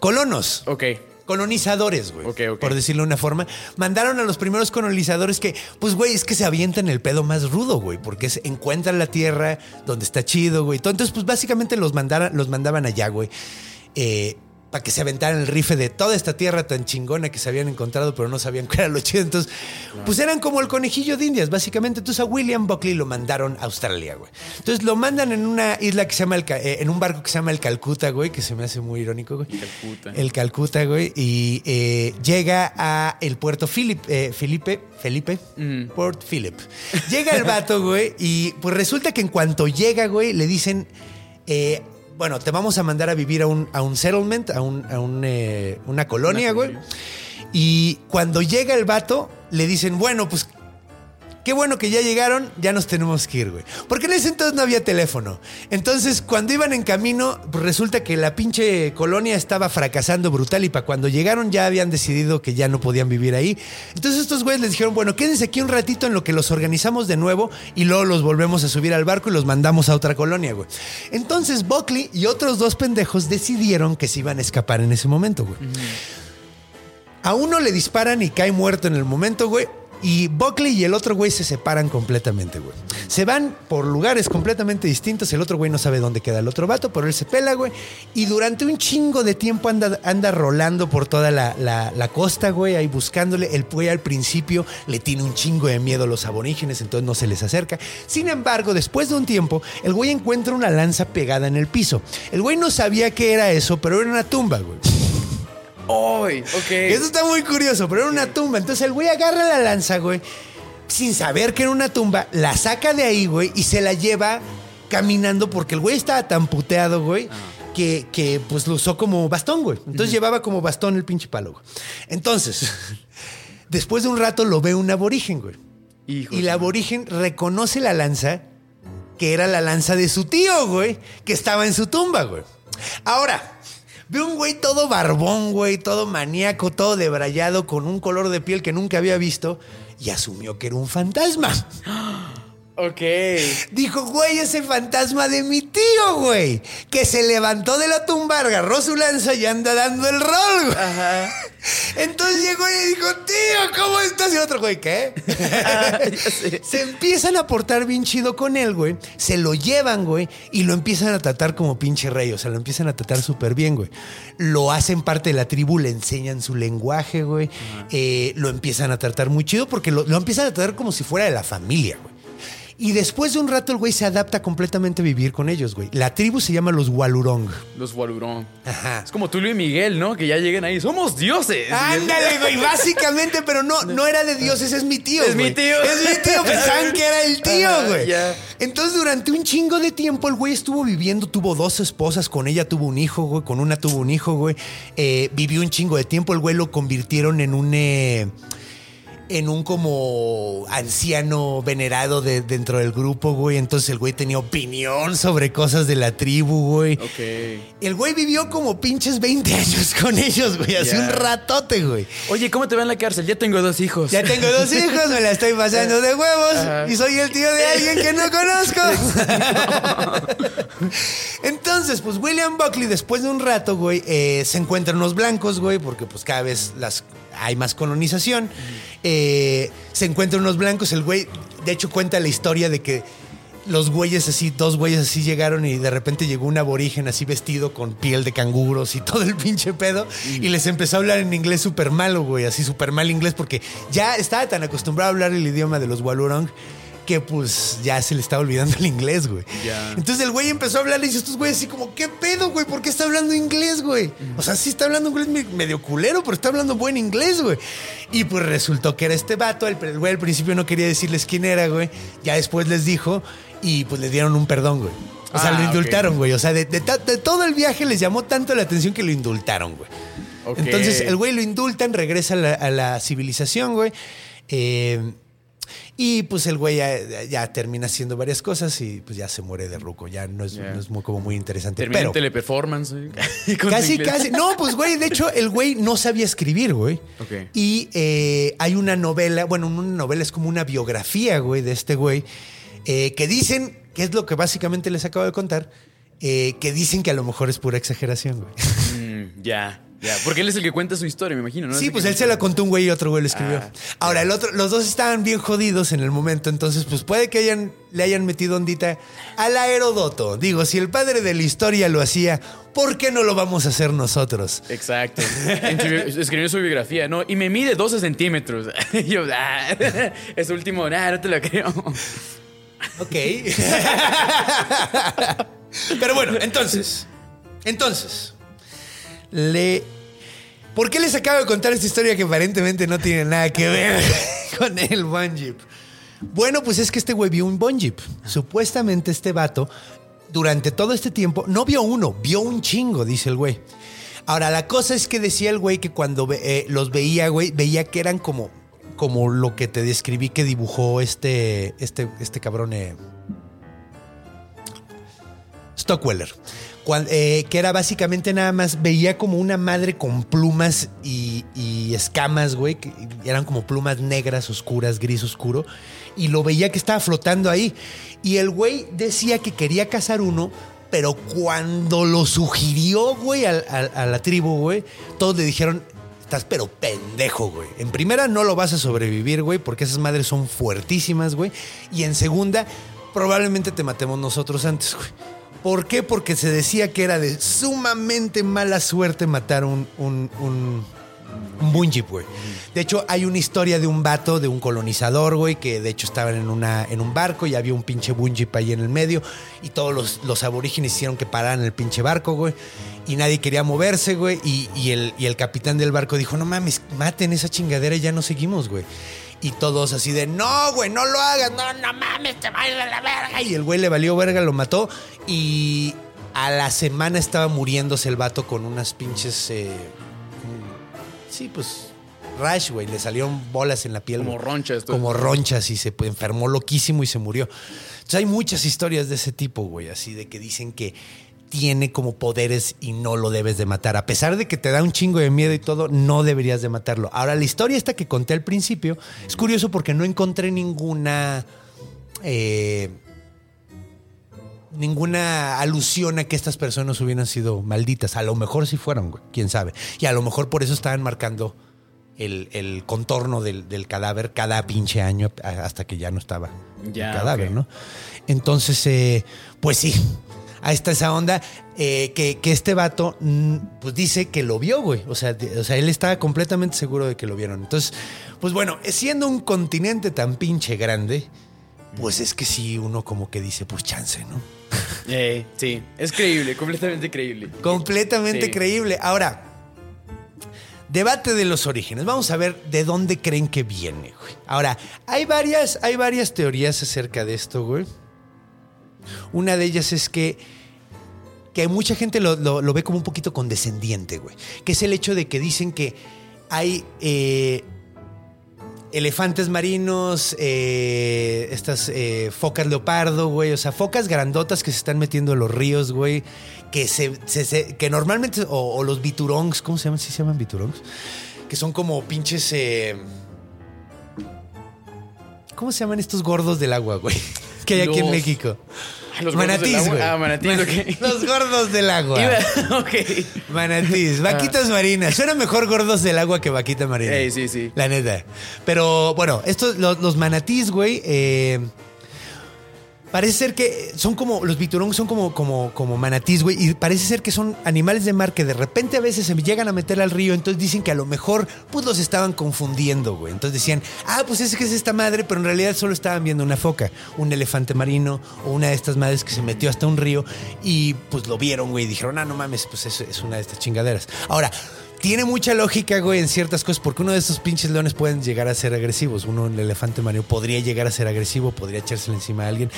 Colonos. Ok. colonizadores, güey. Ok, ok. Por decirlo de una forma. Mandaron a los primeros colonizadores que, pues, güey, es que se avientan el pedo más rudo, güey. Porque se encuentran la tierra donde está chido, güey. Entonces, pues, básicamente los, mandaran, los mandaban allá, güey. Eh, para que se aventaran el rife de toda esta tierra tan chingona que se habían encontrado, pero no sabían cuál era lo chido. Entonces, pues eran como el conejillo de Indias, básicamente. Entonces a William Buckley lo mandaron a Australia, güey. Entonces lo mandan en una isla que se llama, el, eh, en un barco que se llama el Calcuta, güey, que se me hace muy irónico, güey. Calcuta. El Calcuta, güey. Y eh, llega a el puerto Philip, eh, Felipe, Felipe, Mm. Port Philip. Llega el vato, güey, y pues resulta que en cuanto llega, güey, le dicen, eh, bueno, te vamos a mandar a vivir a un, a un settlement, a, un, a un, eh, una colonia, güey. Y cuando llega el vato, le dicen, bueno, pues Qué bueno que ya llegaron, ya nos tenemos que ir, güey. Porque en ese entonces no había teléfono. Entonces, cuando iban en camino, pues resulta que la pinche colonia estaba fracasando brutal y para cuando llegaron ya habían decidido que ya no podían vivir ahí. Entonces estos güeyes les dijeron, bueno, quédense aquí un ratito en lo que los organizamos de nuevo y luego los volvemos a subir al barco y los mandamos a otra colonia, güey. Entonces Buckley y otros dos pendejos decidieron que se iban a escapar en ese momento, güey. A uno le disparan y cae muerto en el momento, güey. Y Buckley y el otro güey se separan completamente, güey. Se van por lugares completamente distintos. El otro güey no sabe dónde queda el otro vato, pero él se pela, güey. Y durante un chingo de tiempo anda, anda rolando por toda la, costa, güey, ahí buscándole. El güey al principio le tiene un chingo de miedo a los aborígenes, entonces no se les acerca. Sin embargo, después de un tiempo, el güey encuentra una lanza pegada en el piso. El güey no sabía qué era eso, pero era una tumba, güey. ¡Ay! Ok. Eso está muy curioso, pero era una tumba. Entonces el güey agarra la lanza, güey, sin saber que era una tumba, la saca de ahí, güey, y se la lleva caminando porque el güey estaba tan puteado, güey. Que, que, pues lo usó como bastón, güey. Entonces llevaba como bastón el pinche palo, güey. Entonces, después de un rato lo ve un aborigen, güey. Hijo Y el aborigen reconoce la lanza, que era la lanza de su tío, güey, que estaba en su tumba, güey. Ahora, ve un güey todo barbón, güey, todo maníaco, todo debrayado, con un color de piel que nunca había visto, y asumió que era un fantasma. Ok. Dijo, güey, ese fantasma de mi tío, güey, que se levantó de la tumba, agarró su lanza y anda dando el rol, güey. Ajá. Entonces llegó y dijo, tío, ¿cómo estás? Y otro güey, ¿qué? Sé. Se empiezan a portar bien chido con él, güey. Se lo llevan, güey. Y lo empiezan a tratar como pinche rey. O sea, lo empiezan a tratar súper bien, güey. Lo hacen parte de la tribu, le enseñan su lenguaje, güey. Eh, lo empiezan a tratar muy chido porque lo, lo empiezan a tratar como si fuera de la familia, güey. Y después de un rato el güey se adapta completamente a vivir con ellos, güey. La tribu se llama los Walurong. Los Walurón. Ajá. Es como Tulio y Miguel, ¿no? Que ya llegan ahí. ¡Somos dioses! Ándale, güey, básicamente, pero no, no era de Dios, ese es mi tío. Es mi tío. Es mi tío, pensaban que era el tío, Ajá, güey. ya. Entonces, durante un chingo de tiempo, el güey estuvo viviendo, tuvo dos esposas, con ella tuvo un hijo, güey, con una tuvo un hijo, güey. Eh, vivió un chingo de tiempo, el güey lo convirtieron en un. eh, en un como anciano venerado de, dentro del grupo, güey. Entonces el güey tenía opinión sobre cosas de la tribu, güey. Ok. El güey vivió como pinches 20 años con ellos, güey. Hace un ratote, güey. Oye, ¿cómo te va en la cárcel? Ya tengo dos hijos. Ya tengo dos hijos, me la estoy pasando de huevos Ajá. y soy el tío de alguien que no conozco. Entonces, pues William Buckley, después de un rato, güey, eh, se encuentran unos blancos, güey, porque pues cada vez las, hay más colonización. Eh, se encuentran unos blancos, el güey, de hecho, cuenta la historia de que los güeyes así, dos güeyes así llegaron y de repente llegó un aborigen así vestido con piel de canguros y todo el pinche pedo y les empezó a hablar en inglés súper malo, güey, así súper mal inglés porque ya estaba tan acostumbrado a hablar el idioma de los Walurong que pues ya se le estaba olvidando el inglés, güey. Entonces el güey empezó a hablar y dice estos güeyes así como, ¿qué pedo, güey? ¿Por qué está hablando inglés, güey? O sea, sí está hablando inglés me- medio culero, pero está hablando buen inglés, güey. Y pues resultó que era este vato. El, el güey al principio no quería decirles quién era, güey. Ya después les dijo y pues le dieron un perdón, güey. O sea, Ah, lo ok. indultaron, güey. O sea, de, de ta- de todo el viaje les llamó tanto la atención que lo indultaron, güey. Entonces el güey lo indultan, regresa a la, a la civilización, güey. Eh, y pues el güey ya, ya termina haciendo varias cosas y pues ya se muere de ruco. Ya no es, no es muy, como muy interesante. Termina pero en teleperformance. ¿eh? Casi, casi. No, pues güey, de hecho el güey no sabía escribir, güey. Ok. Y eh, hay una novela, bueno, una novela es como una biografía, güey, de este güey, eh, que dicen, que es lo que básicamente les acabo de contar, que dicen que a lo mejor es pura exageración, güey. Mm, ya. Ya, porque él es el que cuenta su historia, me imagino, ¿no? Sí, Es pues él se la contó un güey y otro güey lo escribió. Ah, Ahora, el otro, los dos estaban bien jodidos en el momento, entonces, pues puede que hayan, le hayan metido ondita al Aerodoto. Digo, si el padre de la historia lo hacía, ¿por qué no lo vamos a hacer nosotros? Exacto. Escribió su biografía, ¿no? Y me mide 12 centímetros. Y yo, ah, es último, nah, no te lo creo. Ok. Pero bueno, entonces. Entonces. Le. ¿Por qué les acabo de contar esta historia que aparentemente no tiene nada que ver con el One Jeep? Bueno, pues es que este güey vio un One Jeep. Supuestamente este vato, durante todo este tiempo, no vio uno, vio un chingo, dice el güey. Ahora, la cosa es que decía el güey que cuando eh, los veía, güey, veía que eran como, como lo que te describí que dibujó este, este, este cabrón. eh, Stockwell. Eh, que era básicamente nada más, veía como una madre con plumas y, escamas, güey, que eran como plumas negras, oscuras, gris oscuro, y lo veía que estaba flotando ahí. Y el güey decía que quería cazar uno, pero cuando lo sugirió, güey, al- a, la tribu, güey, todos le dijeron, estás pero pendejo, güey. En primera, no lo vas a sobrevivir, güey, porque esas madres son fuertísimas, güey. Y en segunda, probablemente te matemos nosotros antes, güey. ¿Por qué? Porque se decía que era de sumamente mala suerte matar un, un, un, un bungee, güey. De hecho, hay una historia de un vato, de un colonizador, güey, que de hecho estaban en, una, en un barco y había un pinche bungee ahí en el medio y todos los, los aborígenes hicieron que pararan el pinche barco, güey. Y nadie quería moverse, güey. Y, y el, y el capitán del barco dijo, no mames, maten esa chingadera y ya no seguimos, güey. Y todos así de, no, güey, no lo hagas, no, no mames, te va a ir a la verga. Y el güey le valió verga, lo mató. Y a la semana estaba muriéndose el vato con unas pinches. eh, sí, pues. Rash, güey. Le salieron bolas en la piel. Como ronchas, todo. Como ronchas y se enfermó loquísimo y se murió. Entonces hay muchas historias de ese tipo, güey. Así de que dicen que tiene como poderes y no lo debes de matar. A pesar de que te da un chingo de miedo y todo, no deberías de matarlo. Ahora, la historia esta que conté al principio es curioso porque no encontré ninguna. eh, ninguna alusión a que estas personas hubieran sido malditas. A lo mejor sí fueron, güey. Quién sabe. Y a lo mejor por eso estaban marcando el, el contorno del, del cadáver cada pinche año hasta que ya no estaba Ya, el cadáver. ¿no? Entonces, eh, pues sí. Ahí está esa onda eh, que, que este vato mm, pues dice que lo vio, güey. O sea, de- o sea, él estaba completamente seguro de que lo vieron. Entonces, pues bueno, siendo un continente tan pinche grande, pues es que sí, uno como que dice, pues chance, ¿no? Eh, sí, es creíble, completamente creíble. Completamente Sí. creíble. Ahora, debate de los orígenes. Vamos a ver de dónde creen que viene, güey. Ahora, hay varias, hay varias teorías acerca de esto, güey. Una de ellas es que, que mucha gente lo, lo- lo ve como un poquito condescendiente, güey. Que es el hecho de que dicen que hay eh, elefantes marinos, eh, estas eh, focas leopardo, güey. O sea, focas grandotas que se están metiendo en los ríos, güey. Que, se, se- se- que normalmente, o, o los biturongs, ¿cómo se llaman? ¿Sí se llaman biturongs? Que son como pinches... ¿Cómo se llaman estos gordos del agua, güey? Que hay aquí en México. Ah, los manatís, agua. güey. Ah, manatís, ok. Los gordos del agua. Iba- ok. Manatís, vaquitas marinas. Suena mejor gordos del agua que vaquita marina. Ey, sí, sí. La neta. Pero bueno, estos, los, los manatís, güey, eh, parece ser que son como, los biturón son como, como, como manatís, güey, y parece ser que son animales de mar que de repente a veces se llegan a meter al río, entonces dicen que a lo mejor pues los estaban confundiendo, güey. Entonces decían, ah, pues es que es esta madre, pero en realidad solo estaban viendo una foca, un elefante marino o una de estas madres que se metió hasta un río y pues lo vieron, güey, y dijeron, ah, no mames, pues es, es una de estas chingaderas. Ahora, tiene mucha lógica, güey, en ciertas cosas, porque uno de estos pinches leones pueden llegar a ser agresivos. Uno, el elefante marino, podría llegar a ser agresivo, podría echárselo encima a alguien.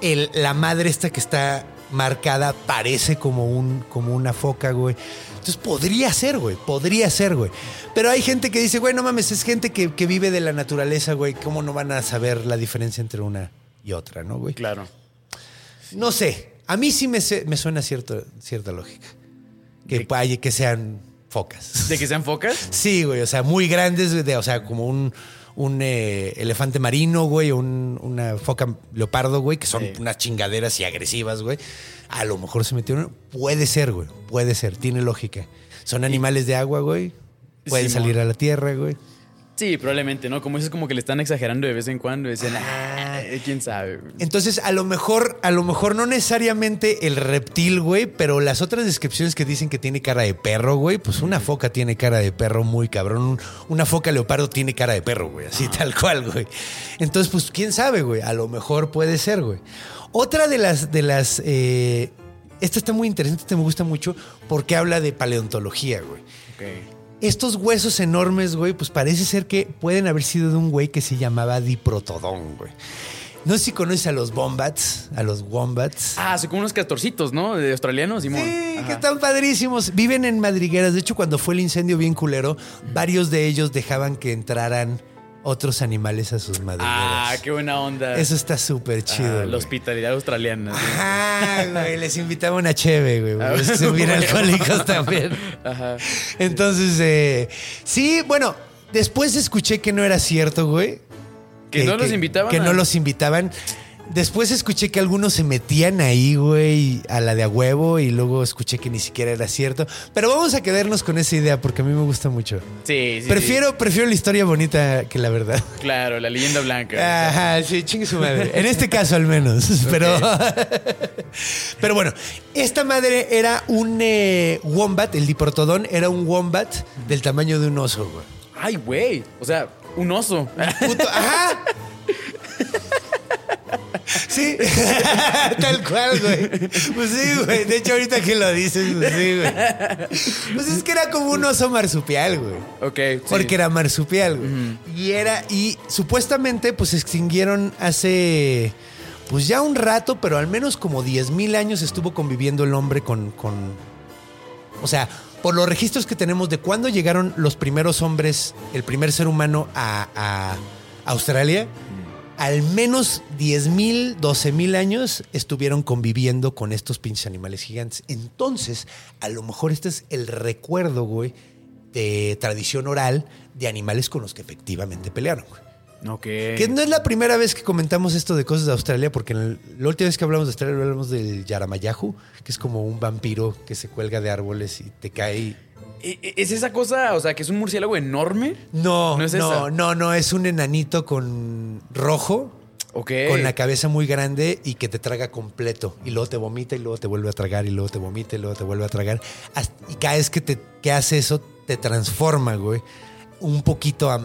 El- la madre esta que está marcada parece como, un, como una foca, güey. Entonces podría ser, güey, podría ser, güey. Pero hay gente que dice, güey, no mames, es gente que, que vive de la naturaleza, güey. ¿Cómo no van a saber la diferencia entre una y otra, no, güey? Claro. No sé. A mí sí me, me suena cierto, cierta lógica. Que, que sean focas. ¿De que sean focas? Sí, güey, o sea, muy grandes, de- o sea, como un, un eh, elefante marino, güey, un- una foca leopardo, güey, que son Sí. unas chingaderas y agresivas, güey. A lo mejor se metieron. Puede ser, güey, puede ser, tiene lógica. Son animales de agua, güey. Pueden salir a la tierra, güey. Sí, probablemente, ¿no? Como dices, como que le están exagerando de vez en cuando. Dicen, ah, quién sabe. Entonces, a lo mejor, a lo mejor no necesariamente el reptil, güey, pero las otras descripciones que dicen que tiene cara de perro, güey, pues una foca tiene cara de perro muy cabrón. Un- Una foca leopardo tiene cara de perro, güey, así tal cual, güey. Entonces, pues quién sabe, güey. A lo mejor puede ser, güey. Otra de las, de las, eh, esta está muy interesante, esta me gusta mucho porque habla de paleontología, güey. Ok. Estos huesos enormes, güey, pues parece ser que pueden haber sido de un güey que se llamaba Diprotodón, güey. No sé si conoces a los wombats, a los wombats. Ah, son como unos castorcitos, ¿no? De australianos, Simón. Sí, Ajá. que están padrísimos. Viven en madrigueras. De hecho, cuando fue el incendio bien culero, varios de ellos dejaban que entraran otros animales a sus madrigueras. Ah, qué buena onda. Eso está súper Ah, chido. la hospitalidad australiana. sí. Ajá, güey. Les invitaba una cheve, güey. Ah, bueno. alcohólicos también. Ajá. Entonces, eh, sí, bueno, después escuché que no era cierto, güey. Que no los invitaban Que a- no los invitaban. Después escuché que algunos se metían ahí, güey, a la de a huevo y luego escuché que ni siquiera era cierto. Pero vamos a quedarnos con esa idea porque a mí me gusta mucho. Sí, sí. prefiero, prefiero la historia bonita que la verdad. Claro, la leyenda blanca. Ajá, sí, chingue su madre. En este caso al menos. Pero, pero bueno, esta madre era un eh, wombat, el diprotodón era un wombat del tamaño de un oso, güey. Ay, güey. O sea, un oso. Puto- ajá. Sí, tal cual, güey. Pues sí, güey. De hecho, ahorita que lo dices, pues sí, güey. Pues es que era como un oso marsupial, güey. Ok. sí. Porque era marsupial, güey. Y era, y supuestamente, pues se extinguieron hace, pues ya un rato, pero al menos como 10 mil años estuvo conviviendo el hombre con, con, o sea, por los registros que tenemos de cuándo llegaron los primeros hombres, el primer ser humano a, a Australia, al menos 10 mil, 12 mil años estuvieron conviviendo con estos pinches animales gigantes. Entonces, a lo mejor este es el recuerdo, güey, de tradición oral de animales con los que efectivamente pelearon, güey. Ok. Que no es la primera vez que comentamos esto de cosas de Australia, porque en el- la última vez que hablamos de Australia hablamos del Yaramayahu, que es como un vampiro que se cuelga de árboles y te cae. ¿E- e- ¿Es esa cosa, o sea, que es un murciélago enorme? No, ¿No no, es no, esa? no, es un enanito con rojo, Ok. con la cabeza muy grande y que te traga completo. Y luego te vomita y luego te vuelve a tragar y luego te vomita y luego te vuelve a tragar. Y cada vez que, te, que hace eso, te transforma, güey. Un poquito a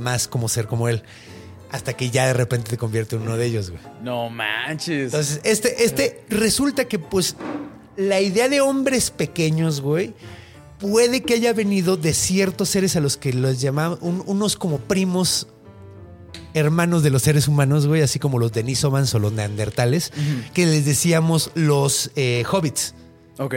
Más como ser como él. Hasta que ya de repente te convierte en uno de ellos, güey. No manches. Entonces, este, este resulta que, pues, la idea de hombres pequeños, güey, puede que haya venido de ciertos seres a los que los llamaban un- unos como primos hermanos de los seres humanos, güey, así como los denisovans o los neandertales, que les decíamos los eh, hobbits. ok.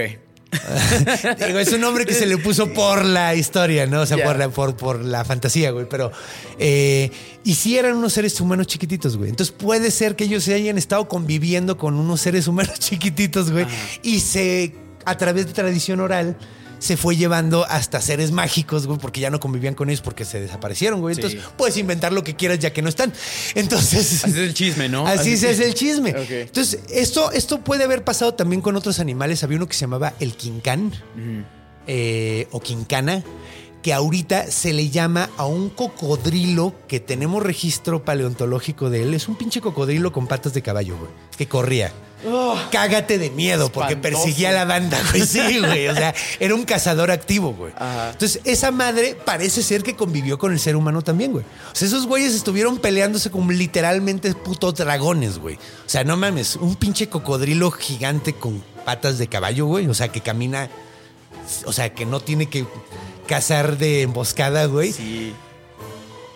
Digo, es un nombre que se le puso por la historia, ¿no? O sea, por, la, por, por la fantasía, güey. Pero. Eh, y sí eran unos seres humanos chiquititos, güey. Entonces puede ser que ellos se hayan estado conviviendo con unos seres humanos chiquititos, güey. Y se. A través de tradición oral. Se fue llevando hasta seres mágicos, güey, porque ya no convivían con ellos porque se desaparecieron, güey. Sí. Entonces puedes inventar lo que quieras ya que no están. Entonces. Así es el chisme, ¿no? Así se hace el chisme. Entonces, esto, esto puede haber pasado también con otros animales. Había uno que se llamaba el quincán eh, o quincana, que ahorita se le llama a un cocodrilo que tenemos registro paleontológico de él. Es un pinche cocodrilo con patas de caballo, güey, que corría. Cágate de miedo porque Espantoso. perseguía a la banda, güey. Sí, güey. O sea, era un cazador activo, güey. Ajá. Entonces, esa madre parece ser que convivió con el ser humano también, güey. O sea, esos güeyes estuvieron peleándose como literalmente putos dragones, güey. O sea, no mames, un pinche cocodrilo gigante con patas de caballo, güey. O sea, que camina. O sea, que no tiene que cazar de emboscada, güey. Sí.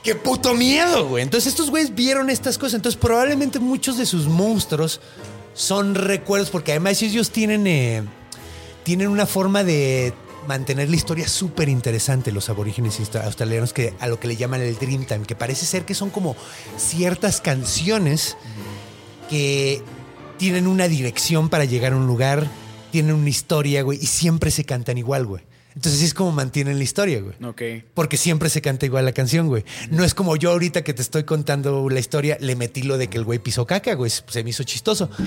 ¡Qué puto miedo, güey! Entonces estos güeyes vieron estas cosas. Entonces probablemente muchos de sus monstruos son recuerdos, porque además ellos tienen, eh, tienen una forma de mantener la historia súper interesante, los aborígenes australianos, que a lo que le llaman el Dreamtime, que parece ser que son como ciertas canciones que tienen una dirección para llegar a un lugar, tienen una historia, güey, y siempre se cantan igual, güey. Entonces así es como mantienen la historia, güey. Ok. Porque siempre se canta igual la canción, güey. No es como yo ahorita que te estoy contando la historia, le metí lo de que el güey pisó caca, güey. Se me hizo chistoso.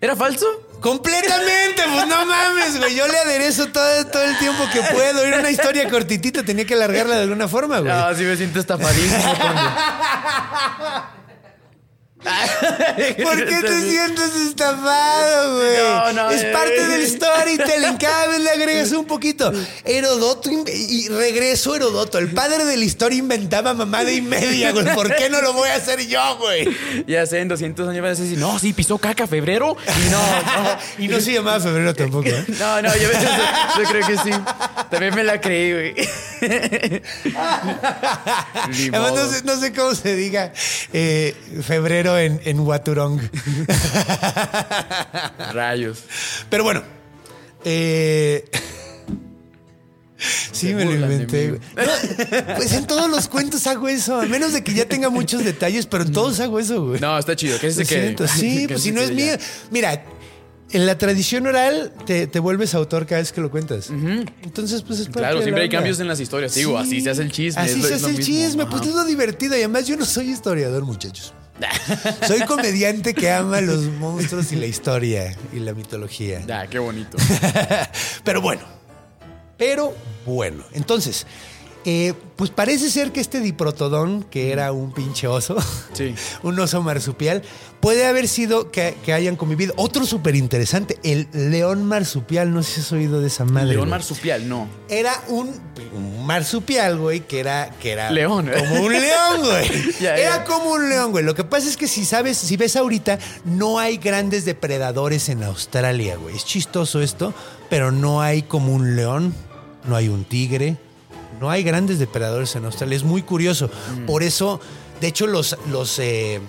¿Era falso? Completamente, pues no mames, güey. Yo le aderezo todo, todo el tiempo que puedo. Era una historia cortitita, tenía que alargarla de alguna forma, güey. No, sí me siento estafadísimo. ¿Por qué te sientes estafado, güey? No, no, es eh. parte del storytelling. Cada vez le agregas un poquito. Herodoto y regreso Herodoto. El padre de la historia inventaba mamada y media, güey. ¿Por qué no lo voy a hacer yo, güey? Ya sé, en 200 años vas a decir, no, sí, pisó caca febrero. Y no, no. Y no se llamaba febrero tampoco, ¿eh? No, no, yo, yo- yo creo que sí. También me la creí, güey. Además, modo. no sé, no sé cómo se diga eh, febrero en, en Waturong. Rayos. Pero bueno. eh, Sí, Se me lo inventé. No, pues en todos los cuentos hago eso, a menos de que ya tenga muchos detalles, pero en todos hago eso, güey. No, está chido. Que se quede. Sí, Que pues si no es mío. Mira, en la tradición oral te, te vuelves autor cada vez que lo cuentas. Entonces, pues es Claro, siempre hay cambios en las historias. Digo, así se hace el chisme. Así es se hace el mismo. chisme, pues Ajá. es lo divertido. Y además yo no soy historiador, muchachos. Soy comediante que ama los monstruos y la historia y la mitología. Ya, qué bonito. Pero bueno, pero bueno. Entonces, eh, pues parece ser que este diprotodón, que era un pinche oso, Sí. un oso marsupial, puede haber sido que, que hayan convivido. Otro súper interesante, el león marsupial. No sé si has oído de esa madre. León marsupial, no. Era un, un marsupial, güey, que era, que era León, ¿eh? como un león, güey. Era como un león, güey. Lo que pasa es que si sabes, si ves ahorita, no hay grandes depredadores en Australia, güey. Es chistoso esto, pero no hay como un león, no hay un tigre, no hay grandes depredadores en Australia. Es muy curioso. Mm. Por eso, de hecho, los, los, eh,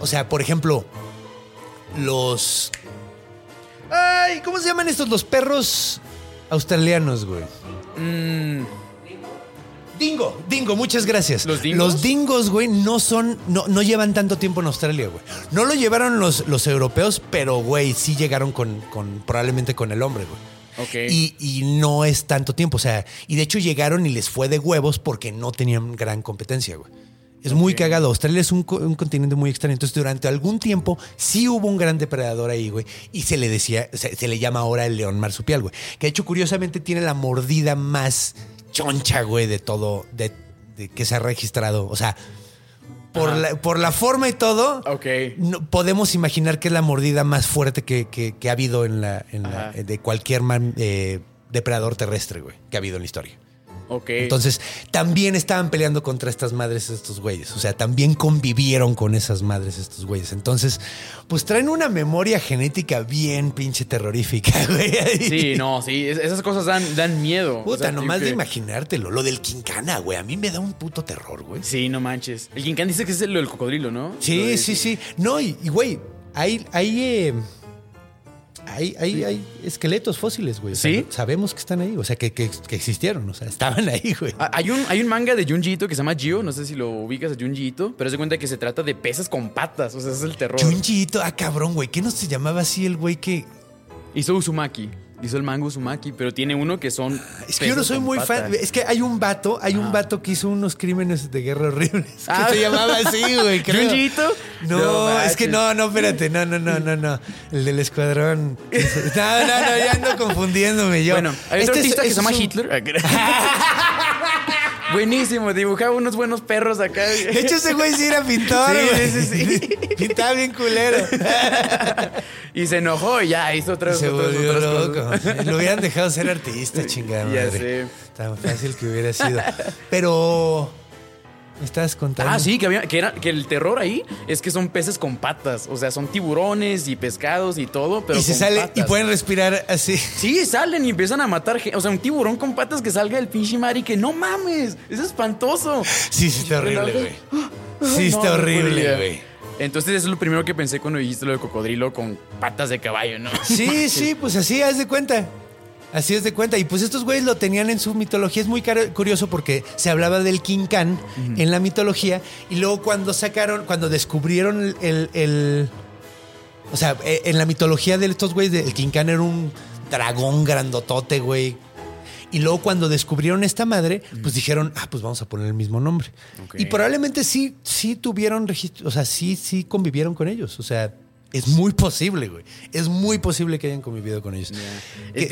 o sea, por ejemplo, los Ay, ¿cómo se llaman estos? Los perros australianos, güey. Mm, Dingo, dingo, muchas gracias. ¿Los dingos? Los dingos, güey, no son, no, no llevan tanto tiempo en Australia, güey. No lo llevaron los, los europeos, pero, güey, sí llegaron con, con, probablemente con el hombre, güey. Y, y no es tanto tiempo, o sea, y de hecho llegaron y les fue de huevos porque no tenían gran competencia, güey. Es muy cagado. Australia es un, un continente muy extraño. Entonces, durante algún tiempo sí hubo un gran depredador ahí, güey. Y se le decía, se, se le llama ahora el león marsupial, güey. Que de hecho, curiosamente, tiene la mordida más choncha, güey, de todo, de, de que se ha registrado. O sea, por la, por la forma y todo, no- podemos imaginar que es la mordida más fuerte que, que- que ha habido en la, en la- de cualquier man- eh, depredador terrestre, güey, que ha habido en la historia. Ok. Entonces, también estaban peleando contra estas madres estos güeyes. O sea, también convivieron con esas madres estos güeyes. Entonces, pues traen una memoria genética bien pinche terrorífica, güey. Sí, no, sí. es- esas cosas dan, dan miedo. Puta, O sea, nomás que- de imaginártelo. Lo del quincana, güey. A mí me da un puto terror, güey. Sí, no manches. El Ginkan dice que es el del cocodrilo, ¿no? Lo Sí, de- sí, sí. No, y, y, güey, hay, hay, eh, hay, hay, hay esqueletos fósiles, güey. O sea, ¿Sí? sabemos que están ahí, o sea, que, que- que existieron, o sea, estaban ahí, güey. Ah, Hay un, hay un manga de Junji Ito que se llama Gio, no sé si lo ubicas a Junji Ito, pero se cuenta que se trata de peces con patas, o sea, es el terror. Junji Ito, ah, cabrón, güey. ¿Qué no se llamaba así el güey que...? Hizo Uzumaki, hizo el manga Uzumaki, pero tiene uno que son Es que yo no soy muy fan. Es que hay un vato, hay un Ah. vato que hizo unos crímenes de guerra horribles. Ah. Que se llamaba así, güey. creo. ¿Junji Ito? No, es que no, no, espérate, no, no, no, no, no. El del escuadrón. No, no, no, ya ando confundiéndome yo. Bueno, hay otro Este es- artista que este se llama es un- Hitler. Buenísimo, dibujaba unos buenos perros acá. De hecho, ese güey sí era pintor, Sí, güey. sí, sí. Pintaba bien culero. y se enojó y ya hizo otras, Se otras, volvió otras loco. cosas. Lo hubieran dejado ser artista, chingada Ya madre. sé. Tan fácil que hubiera sido. Pero... ¿Me estás contando? Ah, sí, que, había, que, era, que el terror ahí es que son peces con patas. O sea, son tiburones y pescados y todo, pero y se con sale patas. y pueden respirar así. Sí, salen y empiezan a matar gente. O sea, un tiburón con patas que salga del pinche mar y que no mames, es espantoso. Sí, sí está horrible, güey. Sí No, está no horrible, güey. Entonces eso es lo primero que pensé cuando dijiste lo de cocodrilo con patas de caballo, ¿no? Sí, sí, pues así, haz de cuenta. Así es de cuenta. Y pues estos güeyes lo tenían en su mitología. Es muy curioso porque se hablaba del King Khan en la mitología. Y luego cuando sacaron, cuando descubrieron el. el- o sea, eh, en la mitología de estos güeyes, el King Khan era un dragón grandotote, güey. Y luego cuando descubrieron esta madre, pues dijeron, ah, pues vamos a poner el mismo nombre. Y probablemente sí, sí tuvieron registro, o sea, sí, sí convivieron con ellos. O sea, es muy posible, güey. Es muy posible que hayan convivido con ellos.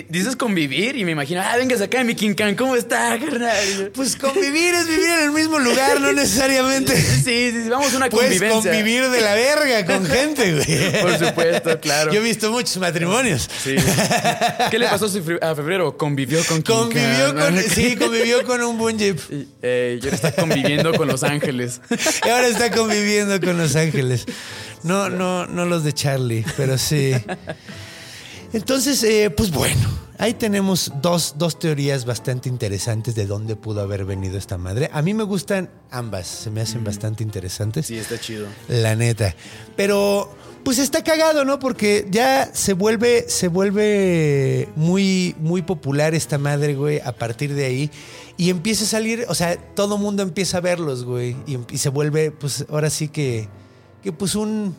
Dices convivir y me imagino, ah, venga acá de mi King Khan, ¿cómo está, carnal? Pues convivir es vivir en el mismo lugar, no necesariamente. Sí, sí, sí, vamos a una Puedes convivencia. convivir de la verga con gente, güey. Por supuesto, claro. Yo he visto muchos matrimonios. Sí. ¿Qué le pasó a febrero? Convivió con King Convivió Khan. con, sí, convivió con un buen jeep. Y, eh, y ahora está conviviendo con Los Ángeles. Y ahora está conviviendo con Los Ángeles. No, no, no los de Charlie, pero sí. Entonces, eh, pues bueno, ahí tenemos dos, dos teorías bastante interesantes de dónde pudo haber venido esta madre. A mí me gustan ambas, se me hacen bastante interesantes. Sí, está chido. La neta. Pero, pues está cagado, ¿no? Porque ya se vuelve, se vuelve muy, muy popular esta madre, güey, a partir de ahí. Y empieza a salir, o sea, todo mundo empieza a verlos, güey. Y, y se vuelve, pues, ahora sí que, que pues un...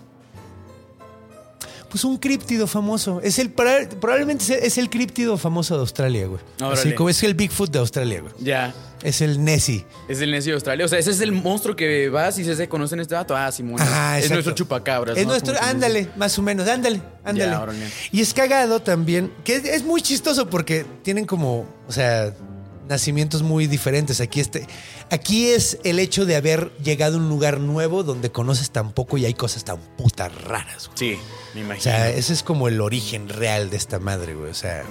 Pues un críptido famoso. Es el, proba- probablemente es el- críptido famoso de Australia, güey. Órale. Así como es el Bigfoot de Australia, güey. Ya. Es el Nessie. Es el necio de Australia. O sea, ese es el monstruo que vas y se, se conocen este dato. Ah, Simón. Ajá, es nuestro chupacabras. Es ¿no? nuestro, ándale, más o menos, ándale, ándale. Ya, y es cagado también, que es, es muy chistoso porque tienen como, o sea, nacimientos muy diferentes. Aquí este, aquí es el hecho de haber llegado a un lugar nuevo donde conoces tan poco y hay cosas tan putas raras. güey. Sí, me O imagino. sea, ese es como el origen real de esta madre, güey. O sea,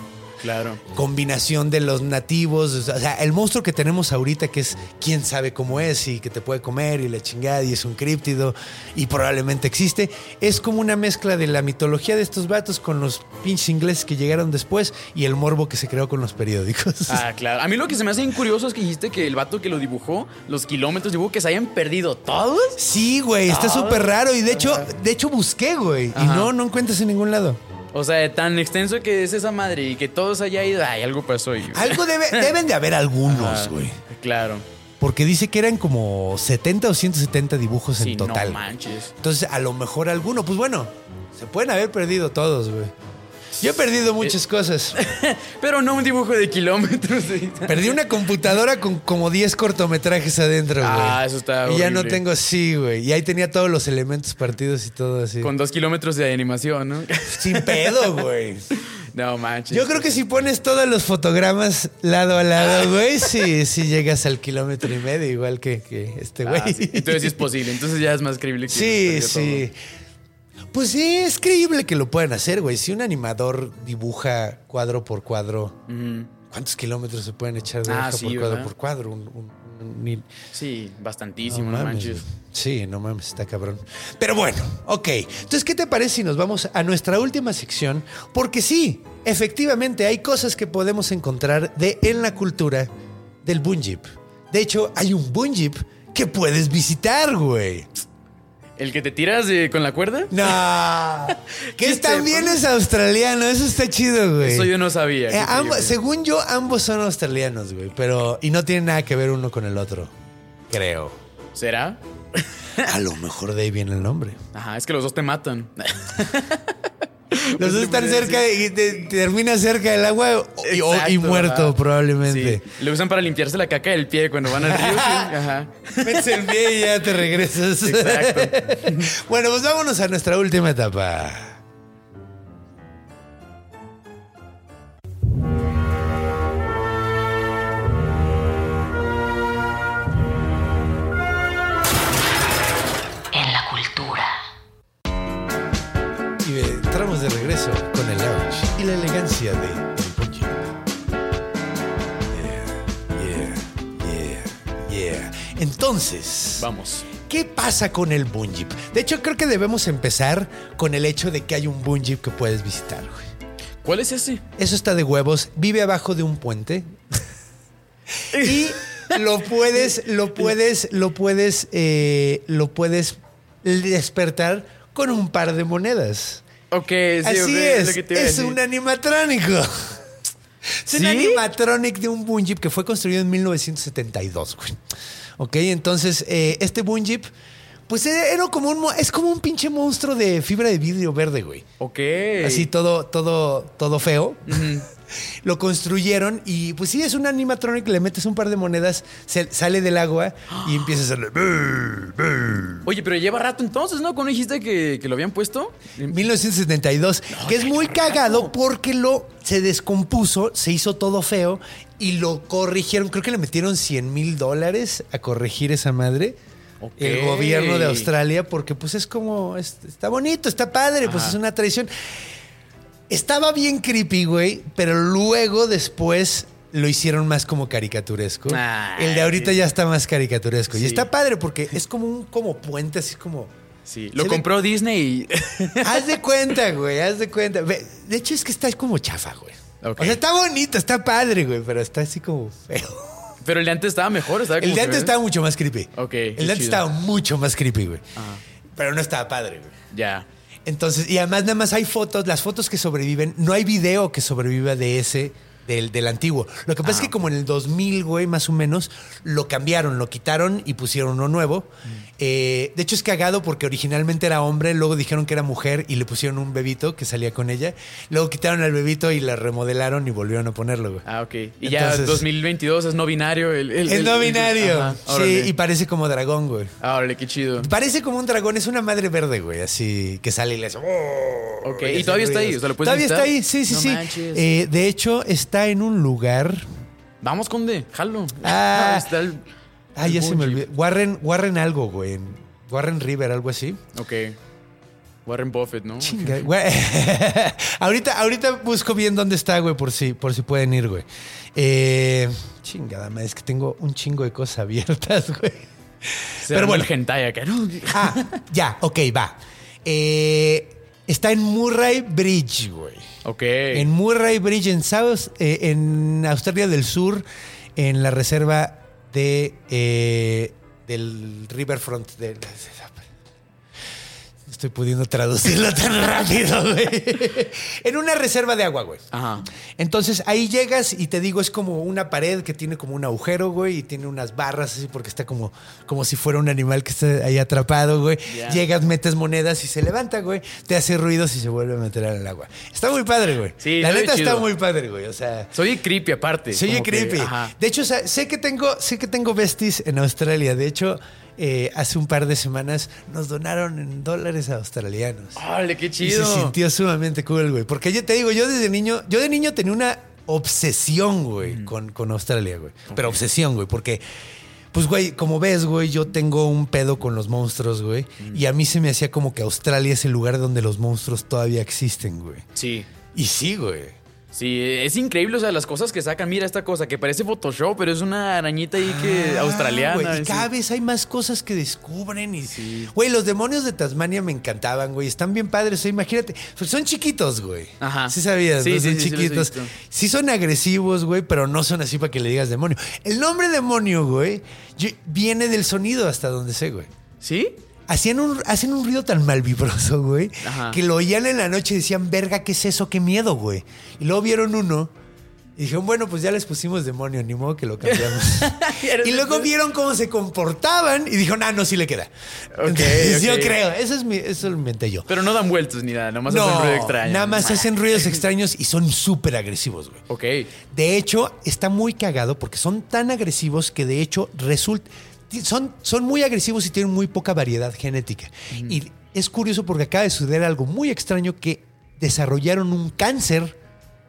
claro. combinación de los nativos. O sea, el monstruo que tenemos ahorita, que es quién sabe cómo es y que te puede comer y la chingada y es un críptido y probablemente existe, es como una mezcla de la mitología de estos vatos con los pinches ingleses que llegaron después y el morbo que se creó con los periódicos. Ah, claro. A mí lo que se me hace bien curioso es que dijiste que el vato que lo dibujó, los kilómetros dibujó que se hayan perdido todos. Sí, güey, está súper raro y de hecho, de hecho busqué, güey, y no, no encuentras en ningún lado. O sea, tan extenso que es esa madre y que todos haya ido. Ay, algo pasó. Y... Algo debe, deben de haber algunos, Ah, güey. Claro. Porque dice que eran como 70 o 170 dibujos Sí, en total. no manches. Entonces, a lo mejor alguno, pues bueno, se pueden haber perdido todos, güey. Yo he perdido Eh, muchas cosas. Pero no un dibujo de kilómetros. Perdí una computadora con como 10 cortometrajes adentro, güey. Ah, eso está Y ya no tengo, sí, güey. Y ahí tenía todos los elementos partidos y todo así. Con dos kilómetros de animación, ¿no? Sin pedo, güey. No manches. Yo creo que si pones todos los fotogramas lado a lado, güey, sí, sí llegas al kilómetro y medio, igual que, que este güey. Ah, sí. Entonces sí es posible. Entonces ya es más creíble que Sí, sí. Pues sí, es creíble que lo puedan hacer, güey. Si un animador dibuja cuadro por cuadro. ¿cuántos kilómetros se pueden echar de Ah, sí, por cuadro por cuadro? Un- un- un- Sí, bastantísimo, no no, mames, manches. Sí, no mames, está cabrón. Pero bueno, ok. Entonces, ¿qué te parece si nos vamos a nuestra última sección? Porque sí, efectivamente hay cosas que podemos encontrar de en la cultura del Bunjip. De hecho, hay un Bunjip que puedes visitar, güey. ¿El que te tiras con la cuerda? No. que ¿Qué es también es australiano. Eso está chido, güey. Eso yo no sabía. Eh, ambos- según yo, ambos son australianos, güey. Pero. Y no tienen nada que ver uno con el otro. Creo. ¿Será? A lo mejor de ahí viene el nombre. Ajá, es que los dos te matan. Los dos están cerca y te- termina cerca del agua y, o- y Exacto, muerto, ajá. probablemente. Sí. Lo usan para limpiarse la caca del pie cuando van al río. sí. Ajá. Metes el pie y ya te regresas. Exacto. bueno, pues vámonos a nuestra última etapa. De. Yeah, yeah, yeah, yeah. Entonces, Vamos. ¿qué pasa con el Bunjip? De hecho, creo que debemos empezar con el hecho de que hay un Bunjip que puedes visitar, güey. ¿Cuál es ese? Eso está de huevos. Vive abajo de un puente. y lo puedes, lo puedes, lo puedes, eh, lo puedes despertar con un par de monedas. Ok, sí, Así es, lo que te es decir. un animatrónico. Es un ¿Sí? animatronic de un Jeep que fue construido en 1972, güey. Ok, entonces eh, este Jeep, pues era era como un, es como un pinche monstruo de fibra de vidrio verde, güey. Ok. Así todo, todo, todo feo. Lo construyeron y pues sí, es un animatronic, le metes un par de monedas, se- sale del agua y empieza a hacerle... Oye, pero lleva rato entonces, ¿no? ¿Cuándo dijiste que, que lo habían puesto? 1972, que es muy cagado porque lo se descompuso, se hizo todo feo y lo corrigieron. Creo que le metieron 100 mil dólares a corregir esa madre. Ok. El gobierno de Australia, porque pues es como, es- está bonito, está padre, pues es una tradición. Estaba bien creepy, güey, pero luego después lo hicieron más como caricaturesco. Ay. El de ahorita ya está más caricaturesco. Y está padre porque es como un como puente, así como... Sí. Lo compró Disney y. Haz de cuenta, güey, haz de cuenta. De hecho, es que está como chafa, güey. O sea, está bonito, está padre, güey, pero está así como feo. pero el de antes estaba mejor, estaba El de antes estaba mucho más creepy. Ok, El de antes estaba mucho más creepy, güey. Ajá. Pero no estaba padre, güey. Ya. Entonces, y además nada más hay fotos, las fotos que sobreviven, no hay video que sobreviva de ese, del, del antiguo. Lo que pasa es que como en el 2000, güey, más o menos, lo cambiaron, lo quitaron y pusieron uno nuevo. Eh, de hecho es cagado porque originalmente era hombre, luego dijeron que era mujer y le pusieron un bebito que salía con ella. Luego quitaron al bebito y la remodelaron y volvieron a ponerlo, güey. Ah, ok. Y ya Entonces- 2022 es no binario. El, el- Es el- no binario. Ajá, sí, y parece como dragón, güey. Ah, órale, qué chido. Parece como un dragón, es una madre verde, güey, así que sale y le hace. "Oh", Ok, y ¿y hace todavía está ahí? O sea, ¿lo puedes Todavía visitar? está ahí, sí, sí, No sí. Eh, de hecho, está en un lugar. Vamos, Conde, jalo. Ah. está el. Ah, el ya se me olvidó. Warren, Warren algo, güey. en Warren River, algo así. Ok. Warren Buffett, ¿no? Chinga, güey. ahorita, ahorita busco bien dónde está, güey, por si, por si pueden ir, güey. Eh, chingada, es que tengo un chingo de cosas abiertas, güey. Se Pero bueno. el hentai acá, ¿no? Ah, ya, ok, va. Eh, está en Murray Bridge, güey. Ok. En Murray Bridge, en, South, eh, en Australia del Sur, en la reserva de eh, del Riverfront. De, estoy pudiendo traducirlo tan rápido, güey. En una reserva de agua, güey. Ajá. Entonces ahí llegas y te digo, es como una pared que tiene como un agujero, güey, y tiene unas barras así porque está como, como si fuera un animal que está ahí atrapado, güey. Llegas, metes monedas y se levanta, güey. Te hace ruidos y se vuelve a meter al agua. Está muy padre, güey. Sí, La neta está muy padre, güey. O sea. Soy creepy aparte. Que- creepy. ajá. De hecho, o sea, sé que tengo, sé que tengo besties en Australia. De hecho, eh, hace un par de semanas nos donaron en dólares australianos. Órale, qué Y chido. se sintió sumamente cool, güey. Porque yo te digo, yo desde niño, yo de niño tenía una obsesión, güey, con, con Australia, güey. Pero obsesión, güey, porque, pues, güey, como ves, güey, yo tengo un pedo con los monstruos, güey. Y a mí se me hacía como que Australia es el lugar donde los monstruos todavía existen, güey. Sí. Y sí, güey. Sí, es increíble, o sea, las cosas que sacan. Mira esta cosa que parece Photoshop, pero es una arañita ahí que Ah, australiana. güey, y cada vez hay más cosas que descubren. Y, Sí. Güey, los demonios de Tasmania me encantaban, güey. Están bien padres. o sea, imagínate. pues son chiquitos, güey. Ajá. Sí sabías, Sí, ¿no? sí, Son chiquitos. Sí, son agresivos, güey, pero no son así para que le digas demonio. El nombre demonio, güey, viene del sonido hasta donde sé, güey. ¿Sí? Hacían un, hacen un ruido tan malvibroso, güey, Ajá. que lo oían en la noche y decían, verga, ¿qué es eso? ¿Qué miedo, güey? Y luego vieron uno y dijeron, bueno, pues ya les pusimos demonio, ni modo que lo cambiamos. y luego vieron cómo se comportaban y dijeron, ah, no, sí le queda. Ok, Entonces, Yo creo, eso, es mi, eso lo inventé yo. Pero no dan vueltas ni nada, nomás no, hacen ruido extraño. nada más hacen ruidos extraños y son súper agresivos, güey. Ok. De hecho, está muy cagado porque son tan agresivos que de hecho resulta son, son muy agresivos y tienen muy poca variedad genética. Y es curioso porque acaba de suceder algo muy extraño que desarrollaron un cáncer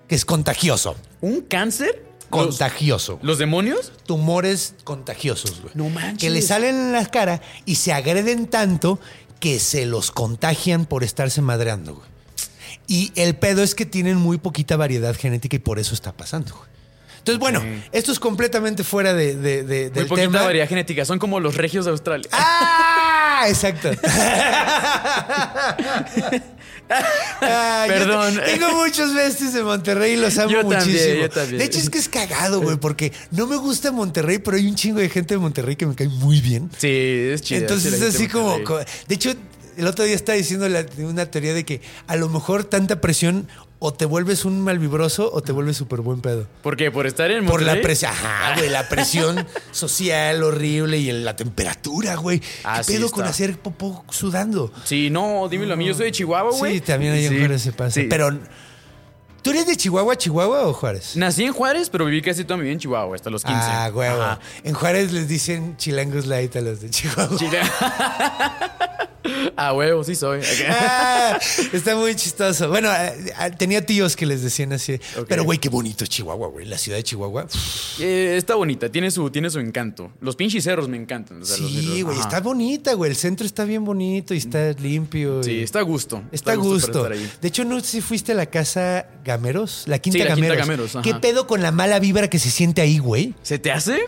que es contagioso. ¿Un cáncer? ¿Los, Contagioso. los demonios? Tumores contagiosos, güey. No manches. Que le salen en la cara y se agreden tanto que se los contagian por estarse madreando, güey. Y el pedo es que tienen muy poquita variedad genética y por eso está pasando, güey. Entonces, bueno, esto es completamente fuera de, de- de- Muy del poquita tema. variedad genética. Son como los regios de Australia. ¡Ah! Exacto. Ah, Perdón. te- tengo muchos besties de Monterrey y los amo Yo también, muchísimo. yo también. De hecho, es que es cagado, güey, porque no me gusta Monterrey, pero hay un chingo de gente de Monterrey que me cae muy bien. Sí, es chido. Entonces es así como, co- De hecho, el otro día estaba diciendo la- una teoría de que a lo mejor tanta presión o te vuelves un malvibroso o te vuelves súper buen pedo. ¿Por qué? ¿Por estar en Por la Monterrey? presión, ajá, güey, la presión social horrible y la temperatura, güey. Ah, ¿Qué sí pedo está. con hacer popó sudando? Sí, no, dímelo a mí. Yo soy de Chihuahua, güey. Sí, también hay en Sí, Juárez se pasa. sí. Pero, ¿tú eres de Chihuahua, Chihuahua o Juárez? Nací en Juárez, pero viví casi toda mi vida en Chihuahua, hasta los 15. Ah, huevo. Ajá. En Juárez les dicen chilangos light a los de Chihuahua. Chile- ah, huevo, sí soy. Ah, está muy chistoso. Bueno, ah, ah, tenía tíos que les decían así. Pero, güey, qué bonito Chihuahua, güey. La ciudad de Chihuahua. Eh, está bonita, tiene su, tiene su encanto. Los pinches cerros me encantan. o sea, los- Sí, güey, está bonita, güey. El centro está bien bonito y está limpio. Sí, y- está a gusto. Está a gusto. ahí. De hecho, no sé si fuiste a la casa Gameros, la Quinta Sí, la Quinta ajá. ¿Qué pedo con la mala vibra que se siente ahí, güey? ¿Se te hace?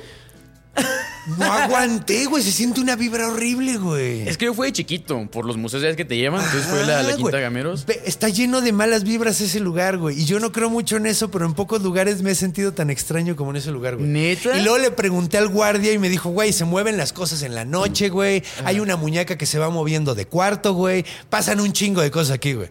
No aguanté, güey. Se siente una vibra horrible, güey. Es que yo fui de chiquito, por los museos que te llevan. Entonces fue la, la Quinta. Gameros. Está lleno de malas vibras ese lugar, güey. Y yo no creo mucho en eso, pero en pocos lugares me he sentido tan extraño como en ese lugar, güey. ¿Neta? Y luego le pregunté al guardia y me dijo, güey, se mueven las cosas en la noche, güey. Hay una muñeca que se va moviendo de cuarto, güey. Pasan un chingo de cosas aquí, güey.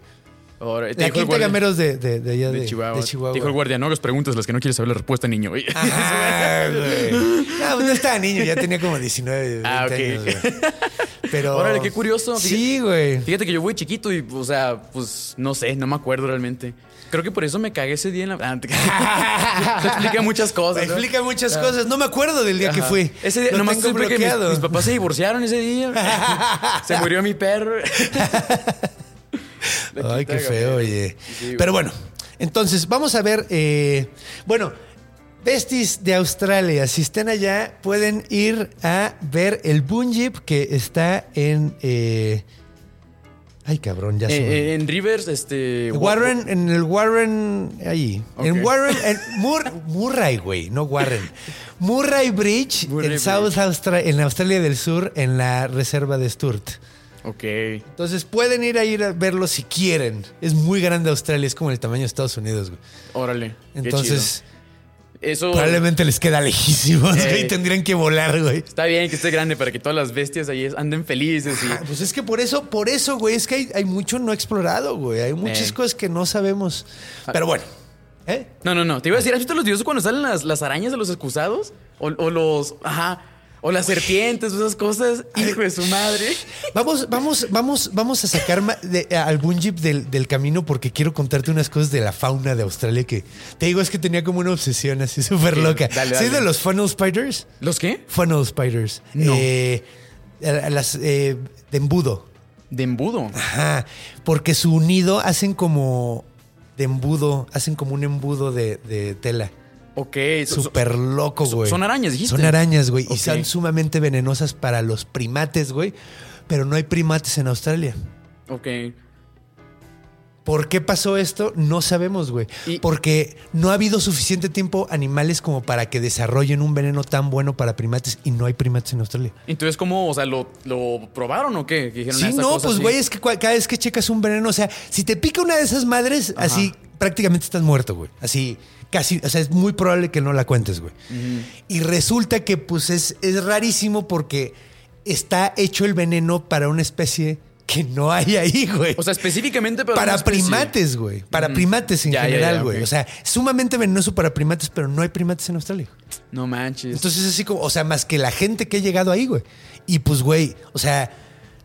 Ahora, te La dijo el Quinta guardia- Gameros de, de, de allá de, de Chihuahua. de Te Chihuahua. Dijo el guardia, no hagas preguntas las que no quieres saber la respuesta, niño. Güey. No, pues no estaba niño, ya tenía como 19, 20 Ah, ok. años, güey. Pero. Órale, qué curioso. Sí, güey. Fíjate que yo fui chiquito y, o sea, pues no sé, no me acuerdo realmente. Creo que por eso me cagué ese día en la. Ah, te- explica muchas cosas. ¿no? Explica muchas cosas. No me acuerdo del día que fui. Ese día, Lo nomás tengo que mis, mis papás se divorciaron ese día. se murió mi perro. Ay, qué feo, oye. Sí. Pero bueno, entonces vamos a ver. eh, bueno, besties de Australia, si están allá, pueden ir a ver el Boon Jeep que está en. eh, ay, cabrón, ya Eh, eh, en Rivers, este. Warren, en el Warren, ahí. En. Warren, en Mur- Murray, güey, no Warren. Murray Bridge, Murray en Bridge. South Austra- en Australia del Sur, en la reserva de Sturt. Ok. Entonces pueden ir a ir a verlo si quieren. Es muy grande Australia, es como el tamaño de Estados Unidos, güey. Órale. qué Entonces, chido. Eso. probablemente les queda lejísimos, Eh. güey. Tendrían que volar, güey. Está bien que esté grande para que todas las bestias ahí anden felices. Y... Ah, Pues es que por eso, por eso, güey, es que hay, hay mucho no explorado, güey. Hay muchas Eh. cosas que no sabemos. Pero bueno, ¿eh? No, no, no. Te iba a decir, ¿has visto los videos cuando salen las, las arañas de los excusados? O, o los. Ajá. O las serpientes, esas cosas. Hijo de su madre. Vamos, vamos, vamos, vamos a sacar de- al Boon Jeep del, del camino porque quiero contarte unas cosas de la fauna de Australia que te digo es que tenía como una obsesión así súper loca. dale, ¿Sí de los funnel spiders? ¿Los qué? Funnel spiders. No. Eh, las eh, de embudo. De embudo. Ajá. Porque su nido hacen como de embudo, hacen como un embudo de, de tela. Ok. Súper loco, güey. son arañas, dijiste. Son arañas, güey. Y son sumamente venenosas para los primates, güey. Pero no hay primates en Australia. Ok. ¿Por qué pasó esto? No sabemos, güey. Y- Porque no ha habido suficiente tiempo animales como para que desarrollen un veneno tan bueno para primates y no hay primates en Australia. Entonces, ¿cómo? O sea, ¿lo, lo probaron o qué? Que dijeron, "Ah, Sí, esta no, cosa pues sí". güey, es que cada vez que checas un veneno, o sea, si te pica una de esas madres, así prácticamente estás muerto, güey. Así, casi, o sea, es muy probable que no la cuentes, güey. Y resulta que pues es, es rarísimo porque está hecho el veneno para una especie que no hay ahí, güey. O sea, específicamente para. para primates, güey. Para primates en Ya, general, ya, güey. O sea, es sumamente venenoso para primates, pero no hay primates en Australia. No manches. Entonces, así como, o sea, más que la gente que ha llegado ahí, güey. Y pues, güey, o sea,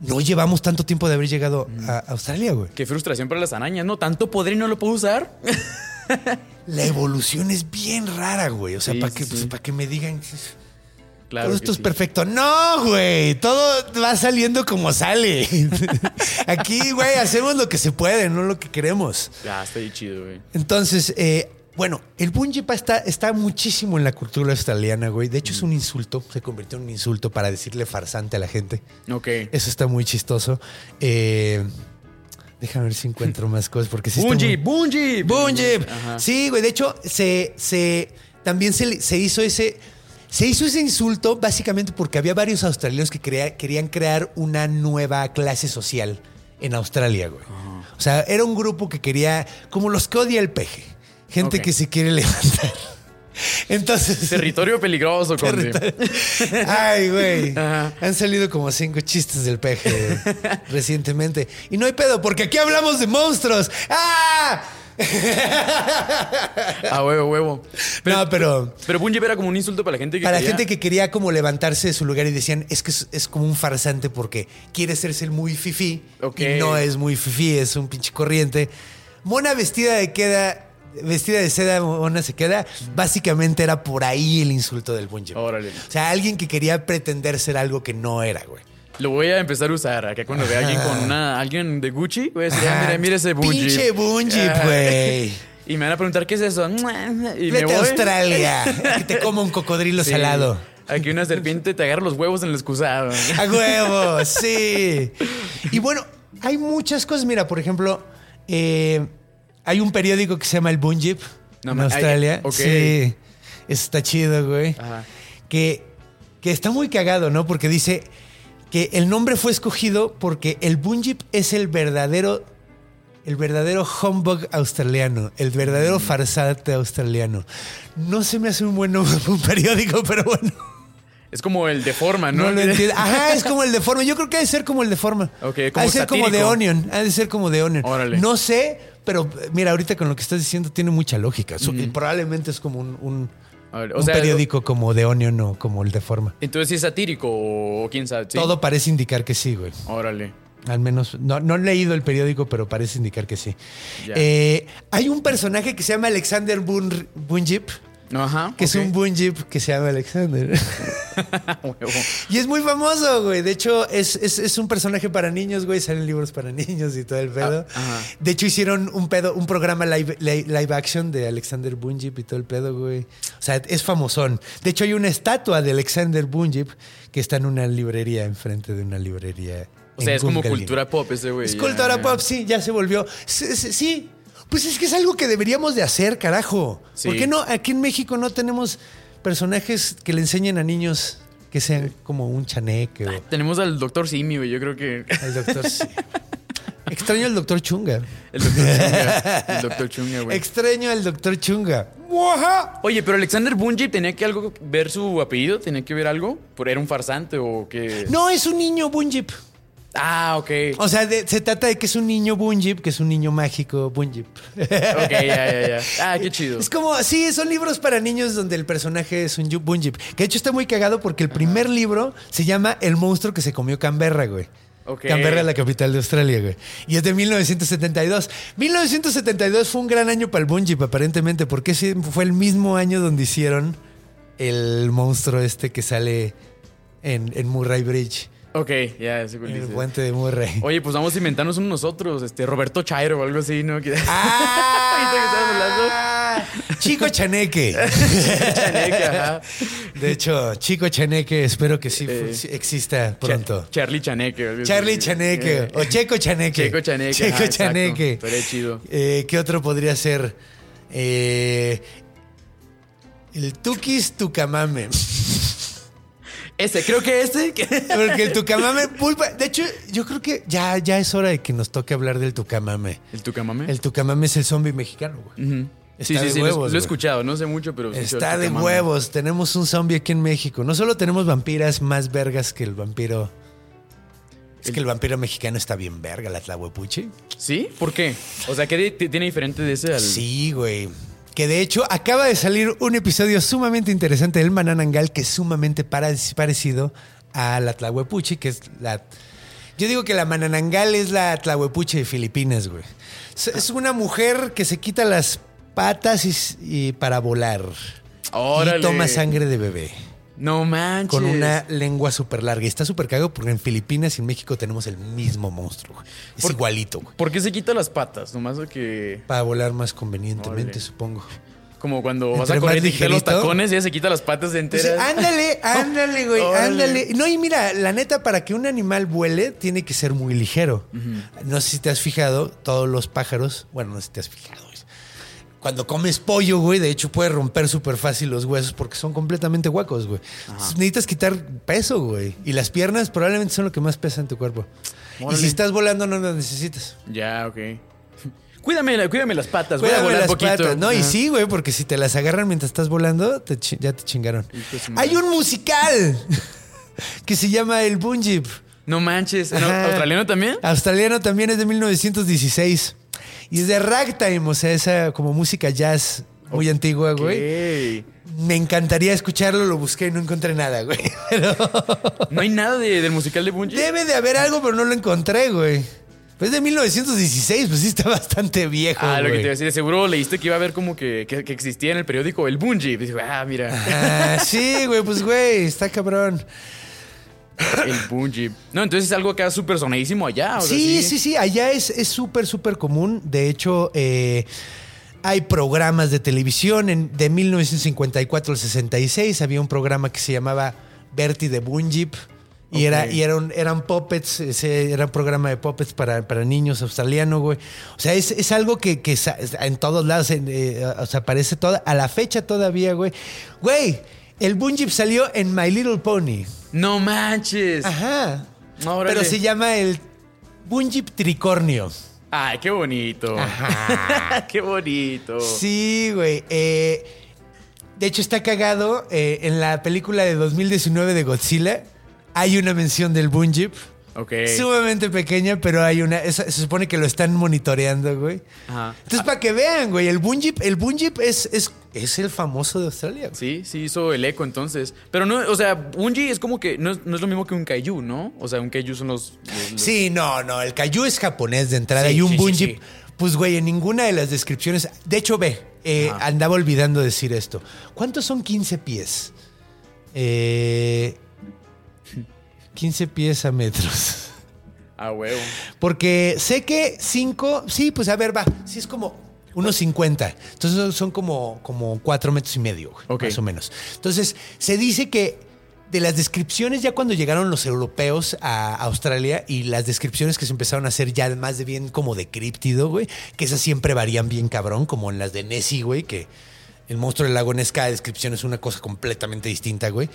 no llevamos tanto tiempo de haber llegado a Australia, güey. Qué frustración para las arañas, ¿no? Tanto poder y no lo puedo usar. La evolución es bien rara, güey. O sea, Sí, para sí, que, sí. pues, para que me digan. Claro. todo esto es perfecto. No, güey. Todo va saliendo como sale. Aquí, güey, hacemos lo que se puede, no lo que queremos. Ya, está ahí chido, güey. Entonces, eh, bueno, el punjipa está, está muchísimo en la cultura australiana, güey. De hecho, es un insulto. Se convirtió en un insulto para decirle farsante a la gente. Ok. Eso está muy chistoso. Eh, déjame ver si encuentro más cosas porque sí está Bungie, muy- Bungie. Bungie. Ajá. Sí, güey. De hecho, se, se también se, se hizo ese. Se hizo ese insulto básicamente porque había varios australianos que crea- querían crear una nueva clase social en Australia, güey. O O sea, era un grupo que quería, como los que odia el peje. Gente que se quiere levantar. Entonces. Territorio peligroso, Conde. Ay, güey. Han salido como cinco chistes del peje recientemente. Y no hay pedo, porque aquí hablamos de monstruos. ¡Ah! A huevo, huevo. Pero, no, pero pero Bungie era como un insulto para la gente que para la quería- gente que quería como levantarse de su lugar y decían, es que es, es como un farsante porque quiere serse el muy fifí. Ok. Y no es muy fifí, es un pinche corriente. Mona vestida de queda, vestida de seda, mona se queda. Básicamente era por ahí el insulto del Bungie. Órale. O sea, alguien que quería pretender ser algo que no era, güey. Lo voy a empezar a usar acá cuando vea alguien con una, alguien de Gucci. Voy a decir, ah, mira, mira ese Bungie. Pinche Bungie, Ah. güey. Y me van a preguntar, ¿qué es eso? Y me voy. a Australia, que te coma un cocodrilo Sí. salado. Aquí una serpiente te agarra los huevos en el excusado. A huevo, sí. Y bueno, hay muchas cosas. Mira, por ejemplo, eh, hay un periódico que se llama El Bunjip No en Australia. Sí, eso está chido, güey. Ajá. Que, que está muy cagado, ¿no? Porque dice que el nombre fue escogido porque el Bunjip es el verdadero el verdadero humbug australiano, el verdadero Mm. farsante australiano. No se me hace un buen nombre un periódico, pero bueno. Es como el de forma, ¿no? No, lo entiendo. Ajá, es como el de forma. Yo creo que ha de ser como el de forma. Ok, Ha como de ser como de. Onion. Ha de ser como de Onion. Órale. No sé, pero mira, ahorita con lo que estás diciendo tiene mucha lógica. Su- Probablemente es como un, un- A ver, o un sea, periódico como de Onion o como el de forma. Entonces sí es satírico o quién sabe. ¿sí? Todo parece indicar que sí, güey. Órale. Al menos, no, no he leído el periódico, pero parece indicar que sí. Eh, hay un personaje que se llama Alexander Bun- Bunjip, Ajá. que es un Bunjip que se llama Alexander. Y es muy famoso, güey. De hecho, es, es- es un personaje para niños, güey. Salen libros para niños y todo el pedo. Ah, ajá. de hecho, hicieron un pedo, un programa live, li- live action de Alexander Bunjip y todo el pedo, güey. O sea, es famosón. De hecho, hay una estatua de Alexander Bunjip que está en una librería, enfrente de una librería. O sea, es como cultura pop ese güey. Es cultura pop, sí, ya se volvió. Sí. Pues es que es algo que deberíamos de hacer, carajo. Sí. ¿Por qué no? Aquí en México no tenemos personajes que le enseñen a niños que sean como un chaneque o Tenemos al doctor Simi, güey. Yo creo que. al doctor. Extraño al doctor Chunga. El doctor Chunga. El doctor Chunga, güey. Extraño al doctor Chunga. Oye, pero Alexander Bungie tenía que algo ver su apellido, tenía que ver algo, por era un farsante o qué. No, es un niño Bunjip. Ah, ok. O sea, de- se trata de que es un niño Bunjip, que es un niño mágico Bunjip. Ok, ya, ya, ya. Ah, qué chido. Es como, sí, son libros para niños donde el personaje es un Bunjip. Que de hecho está muy cagado porque el primer libro se llama El monstruo que se comió Canberra, güey. Ok. Canberra, la capital de Australia, güey. Y es de 1972. 1972 fue un gran año para el Bunjip, aparentemente, porque fue el mismo año donde hicieron el monstruo este que sale en, en Murray Bridge. Ok, ya, cuál En el puente de Murray. Oye, pues vamos a inventarnos uno nosotros, este, Roberto Chairo o algo así, ¿no? ¡Ah! Ahorita que estabas hablando. Chico Chaneque. Chaneque, ajá. De hecho, Chico Chaneque, espero que sí, Eh, exista pronto. Cha- Charlie Chaneque. algo así. Charlie Chaneque Eh, o Checo Chaneque. Checo Chaneque, Checo ajá. Chaneque. Estaría chido. Eh, ¿Qué otro podría ser? Eh, el Tukis Tucamame. Ese, creo que ese. que- Porque el Tucamame, pulpa. De hecho, yo creo que ya, ya es hora de que nos toque hablar del Tucamame. ¿El Tucamame? El Tucamame es el zombie mexicano, güey. Sí, Está sí, sí, lo he- huevos, lo he escuchado, no sé mucho, pero... sí, Está de huevos. Tenemos un zombie aquí en México. No solo tenemos vampiras más vergas que el vampiro. Es que el vampiro mexicano está bien verga, la Tlahuepuchi. ¿Sí? ¿Por qué? O sea, ¿qué tiene diferente de ese al...? Sí, güey. Que de hecho acaba de salir un episodio sumamente interesante del Mananangal que es sumamente parecido a la Tlahuepuchi, que es la. Yo digo que la Mananangal es la Tlahuepuchi de Filipinas, güey. Es, una mujer que se quita las patas y para volar. Órale. Y toma sangre de bebé. No manches. Con una lengua súper larga. Y está súper cagado porque en Filipinas y en México tenemos el mismo monstruo. güey. Es Por- igualito, güey. ¿Por qué se quita las patas? Nomás de que... Para volar más convenientemente, supongo. Como cuando vas Entre a correr y los tacones y ella se quita las patas Pues, enteras. ándale, ándale, güey, ándale. No, y mira, la neta, para que un animal vuele, tiene que ser muy ligero. No sé si te has fijado, todos los pájaros, bueno, no sé si te has fijado. Cuando comes pollo, güey, de hecho puedes romper súper fácil los huesos porque son completamente huecos, güey. Entonces, Necesitas quitar peso, güey. Y las piernas probablemente son lo que más pesa en tu cuerpo. Y si estás volando, no las necesitas. Ya, ok. Cuídame, cuídame las patas, voy a Cuídame volar las poquito. patas. No, y sí, güey, porque si te las agarran mientras estás volando, te ya te chingaron. Hay un musical que se llama El Bunjip. No manches. ¿Australiano también? Australiano también es de 1916. Y es de ragtime, o sea, esa como música jazz muy antigua, güey. Me encantaría escucharlo, lo busqué y no encontré nada, güey. Pero ¿No hay nada de- del musical de Bungie? debe de haber algo, pero no lo encontré, güey. Pues de 1916, pues sí está bastante viejo, Ah, lo que te iba a decir, de seguro leíste que iba a haber como que, que, que existía en el periódico el Bungie. Ah, mira, Ah, sí, güey, pues güey, está cabrón. el Bungie. No, entonces es algo acá súper sonadísimo allá. o sea, Sí, sí, sí, allá es es súper, súper común. De hecho, eh, hay programas de televisión. En, de 1954 al 66 había un programa que se llamaba Bertie de Bunjip. Y, era, y eran, eran puppets, ese era un programa de puppets para, para niños australiano, güey. O sea, es, es algo que, que en todos lados, en, eh, o sea, aparece toda, a la fecha todavía, güey. Güey, el Bunjip salió en My Little Pony. No manches. Ajá. Órale. Pero se llama el Bunjip Tricornio. Ay, qué bonito. qué bonito. Sí, güey. Eh, de hecho, está cagado. eh, en la película de 2019 de Godzilla hay una mención del Bunjip. Ok. Sumamente pequeña, pero hay una. se supone que lo están monitoreando, güey. Ajá. Entonces, para que vean, güey, el Bunjip, el Bunjip es, es, es el famoso de Australia. güey. Sí, sí hizo el eco entonces. Pero no, o sea, Bungie es como que no es, no es lo mismo que un kaiju, ¿no? O sea, un kaiju son los. los- los- Sí, no, no. El Kaiju es japonés de entrada Sí, y un sí. Pues, güey, en ninguna de las descripciones. De hecho, ve, eh, andaba olvidando decir esto. ¿Cuántos son 15 pies? Eh, 15 pies a metros. Ah, huevo. Porque sé que 5, sí, pues a ver, va. Sí, es como unos 50. Entonces son- como, como 4 metros y medio, güey, Ok. más o menos. Entonces, se dice que de las descripciones, ya cuando llegaron los europeos a Australia y las descripciones que se empezaron a hacer ya más de bien como de críptido, güey, que esas siempre varían bien cabrón, como en las de Nessie, güey, que el monstruo del lago Ness, cada descripción es una cosa completamente distinta, güey.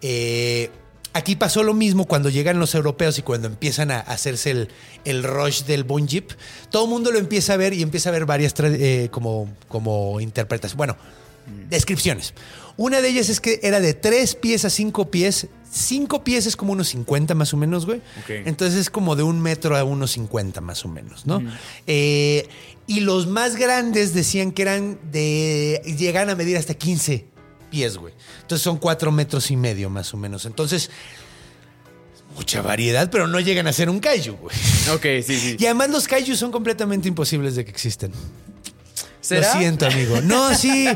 Eh, aquí pasó lo mismo cuando llegan los europeos y cuando empiezan a hacerse el, el rush del Bunjip. Todo el mundo lo empieza a ver y empieza a ver varias eh, como, como interpretaciones. Bueno, descripciones. Una de ellas es que era de tres pies a cinco pies. Cinco pies es como unos 50 más o menos, güey. Entonces es como de un metro a unos 50 más o menos, ¿no? Eh, y los más grandes decían que eran de. llegan a medir hasta 15 pies, güey. Entonces son cuatro metros y medio más o menos. Entonces, mucha variedad, pero no llegan a ser un kaiju, güey. Ok, sí, sí. Y además los kaiju son completamente imposibles de que existan. ¿Será? Lo siento, amigo. No, sí.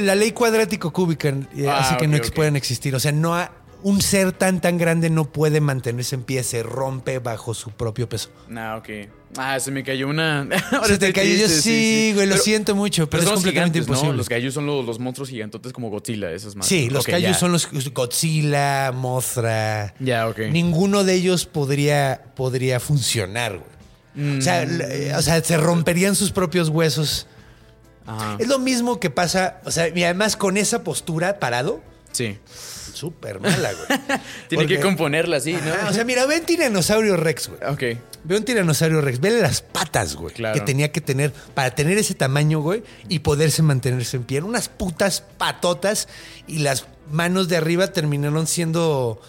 La ley cuadrático cúbica eh, Ah, hace que no ok, ex- ok. puedan existir. O sea, no ha- un ser tan tan grande no puede mantenerse en pie, se rompe bajo su propio peso. Ah, ok. Ah, se me cayó una. Ahora Se te cayó, yo triste, sí, güey, lo Pero- siento mucho, pero, es completamente gigantes, ¿no? imposible. Los kaiju son los, los monstruos gigantotes como Godzilla, esos más. Sí, los Ok, kaiju ya. son los Godzilla, Mothra. Ya, ok. Ninguno de ellos podría, podría funcionar, güey. O, sea, Mm. l- o sea, se romperían sus propios huesos. Ajá. Es lo mismo que pasa, o sea, y además con esa postura parado, Sí. súper mala, güey. Tiene que componerla así, ¿no? O sea, mira, ve un tiranosaurio rex, güey. ok. Ve un tiranosaurio rex, vele las patas, güey. Claro. Que tenía que tener para tener ese tamaño, güey, y poderse mantenerse en pie. Eran unas putas patotas y las manos de arriba terminaron siendo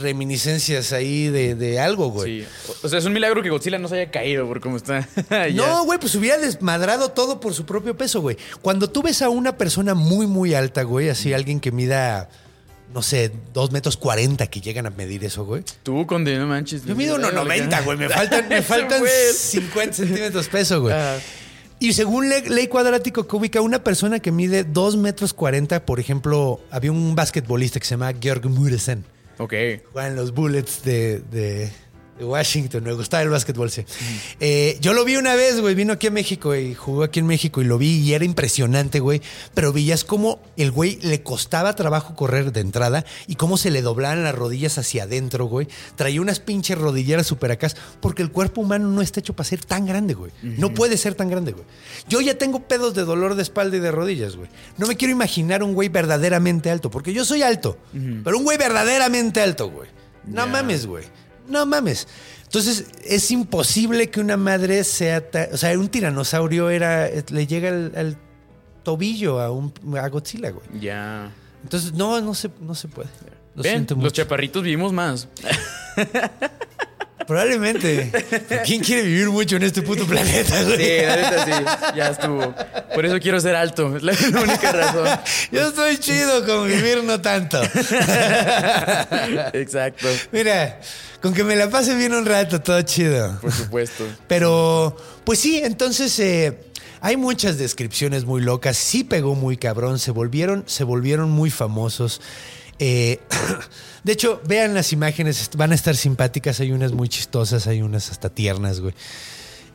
reminiscencias ahí de, de algo, güey. Sí. O sea, es un milagro que Godzilla no se haya caído por cómo está. No, güey, pues hubiera desmadrado todo por su propio peso, güey. Cuando tú ves a una persona muy, muy alta, güey, así alguien que mida, no sé, dos metros 40 que llegan a medir eso, güey. Tú, conde, no manches. Yo mido 1,90, güey. Me faltan, me faltan Güey. 50 centímetros peso, güey. Y según le- ley cuadrático cúbica, una persona que mide 2 metros 40, por ejemplo, había un basquetbolista que se llama Georg Muresen. Ok. Jugaba en los Bullets de, de- de Washington. Me gustaba el básquetbol, sí. Eh, yo lo vi una vez, güey. Vino aquí a México y jugó aquí en México y lo vi y era impresionante, güey. Pero veías cómo el güey le costaba trabajo correr de entrada y cómo se le doblaban las rodillas hacia adentro, güey. Traía unas pinches rodilleras super acá porque el cuerpo humano no está hecho para ser tan grande, güey. No puede ser tan grande, güey. Yo ya tengo pedos de dolor de espalda y de rodillas, güey. No me quiero imaginar un güey verdaderamente alto porque yo soy alto, pero un güey verdaderamente alto, güey. No mames, güey. No mames. Entonces, es imposible que una madre sea. o sea, un tiranosaurio era. le llega al, al tobillo a, un, a Godzilla, güey. Ya. Entonces, no, no se, no se puede. Lo Ven, siento los chaparritos vivimos más. Probablemente. ¿Quién quiere vivir mucho en este puto planeta, güey? Sí, la neta sí. Ya estuvo. Por eso quiero ser alto. Es la la única razón. Yo estoy chido con vivir no tanto. Exacto. Mira, con que me la pase bien un rato, todo chido. Por supuesto. Pero, pues sí, entonces eh, hay muchas descripciones muy locas. Sí pegó muy cabrón. Se volvieron, se volvieron muy famosos. Eh, de hecho, vean las imágenes, van a estar simpáticas. Hay unas muy chistosas, hay unas hasta tiernas, güey.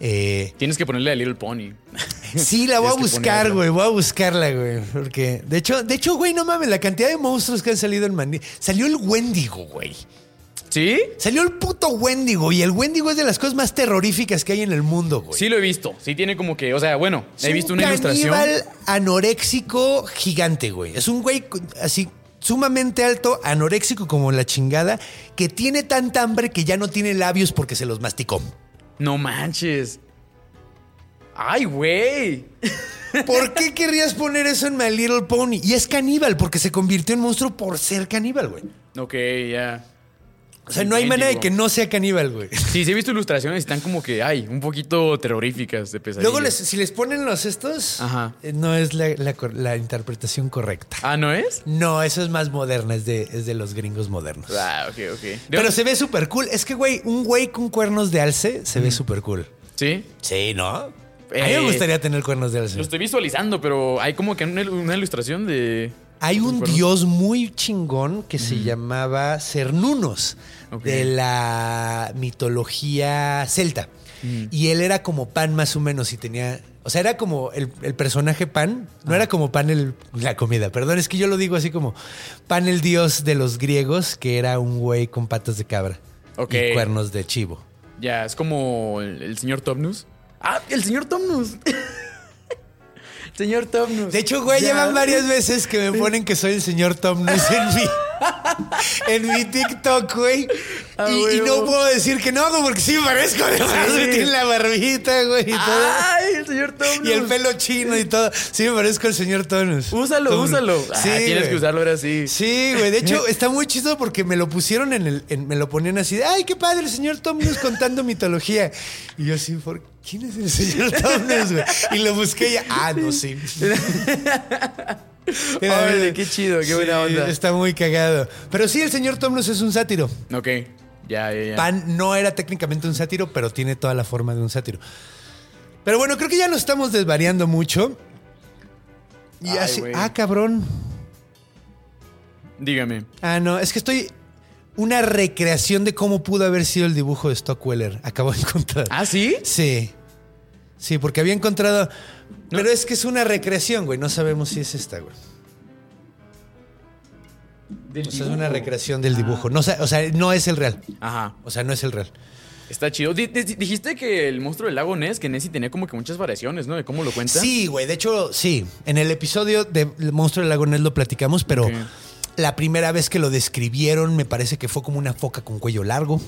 Eh, Tienes que ponerle a Little Pony. Sí, la voy a buscar, güey. Voy a buscarla, güey. Porque, de hecho, de hecho, güey, no mames, la cantidad de monstruos que han salido en Mandy. Salió el Wendigo, güey. ¿Sí? Salió el puto Wendigo. Y el Wendigo es de las cosas más terroríficas que hay en el mundo, güey. Sí lo he visto. Sí tiene como que, o sea, bueno, Es he visto un una ilustración. caníbal anoréxico gigante, güey. Es un güey así sumamente alto, anoréxico como la chingada, que tiene tanta hambre que ya no tiene labios porque se los masticó. No manches. Ay, güey. ¿Por qué querrías poner eso en My Little Pony? Y es caníbal porque se convirtió en monstruo por ser caníbal, güey. Ok, ya. O sea, no hay manera de que no sea caníbal, güey. Sí, sí he visto ilustraciones y están como que, ay, un poquito terroríficas de pesadilla. Luego, les- si les ponen los estos, Ajá. eh, no es la, la cor- la interpretación correcta. Ah, ¿no es? No, eso es más moderna, es de, es de los gringos modernos. Ah, ok, ok. Pero se ve súper cool. Es que, güey, un güey con cuernos de alce se ve súper cool. Sí. Sí, ¿no? A mí Eh, me gustaría tener cuernos de alce. Lo estoy visualizando, pero hay como que una, una ilustración de. Hay un dios muy chingón que se llamaba Cernunos, De la mitología celta. Y él era como Pan más o menos y tenía... O sea, era como el, el personaje Pan, no era como Pan el, la comida, perdón, es que yo lo digo así como Pan el dios de los griegos, que era un güey con patas de cabra Ok. y cuernos de chivo. Ya, es como el, el señor Tomnus. Ah, el señor Tomnus. señor Tomnus. De hecho, güey, Ya. llevan varias veces que me ponen que soy el señor Tom Nuss en mi, en mi TikTok, güey. Ah, y, no puedo decir que no, güey, porque sí me parezco además, Sí. güey, Tiene la barbita, güey, y todo. Ay, el señor Tomnus. Y el pelo chino y todo. Sí me parezco al señor Tonus. Úsalo, úsalo. Ah, Sí, tienes güey. que usarlo ahora sí. Sí, güey. De hecho, está muy chido porque me lo pusieron en el. en- me lo ponían así de, ay, qué padre, el señor Tomnus contando mitología. Y yo así, ¿por quién es el señor Tomnus, güey? Y lo busqué y ah, no, sí. Órale, qué chido, qué buena onda. Está muy cagado. Pero sí, el señor Tomnus es un sátiro. Ok. Ya, ya, ya. Pan no era técnicamente un sátiro, pero tiene toda la forma de un sátiro. Pero bueno, creo que ya nos estamos desvariando mucho. Y Ay, así, güey. ah, cabrón. Dígame. Ah, no, es que estoy. Una recreación de cómo pudo haber sido el dibujo de Stockweller. Acabo de encontrar. ¿Ah, sí? Sí. Sí, porque había encontrado. Pero es que es una recreación, güey. No sabemos si es esta, güey. O sea, es una recreación del dibujo. No, o sea, no es el real. Ajá. O sea, no es el real. Está chido. Di- di- dijiste que el monstruo del lago Ness, que Nessie tenía como que muchas variaciones, ¿no? De cómo lo cuenta. Sí, güey. De hecho, sí. En el episodio de El monstruo del lago Ness lo platicamos, pero. La primera vez que lo describieron me parece que fue como una foca con cuello largo.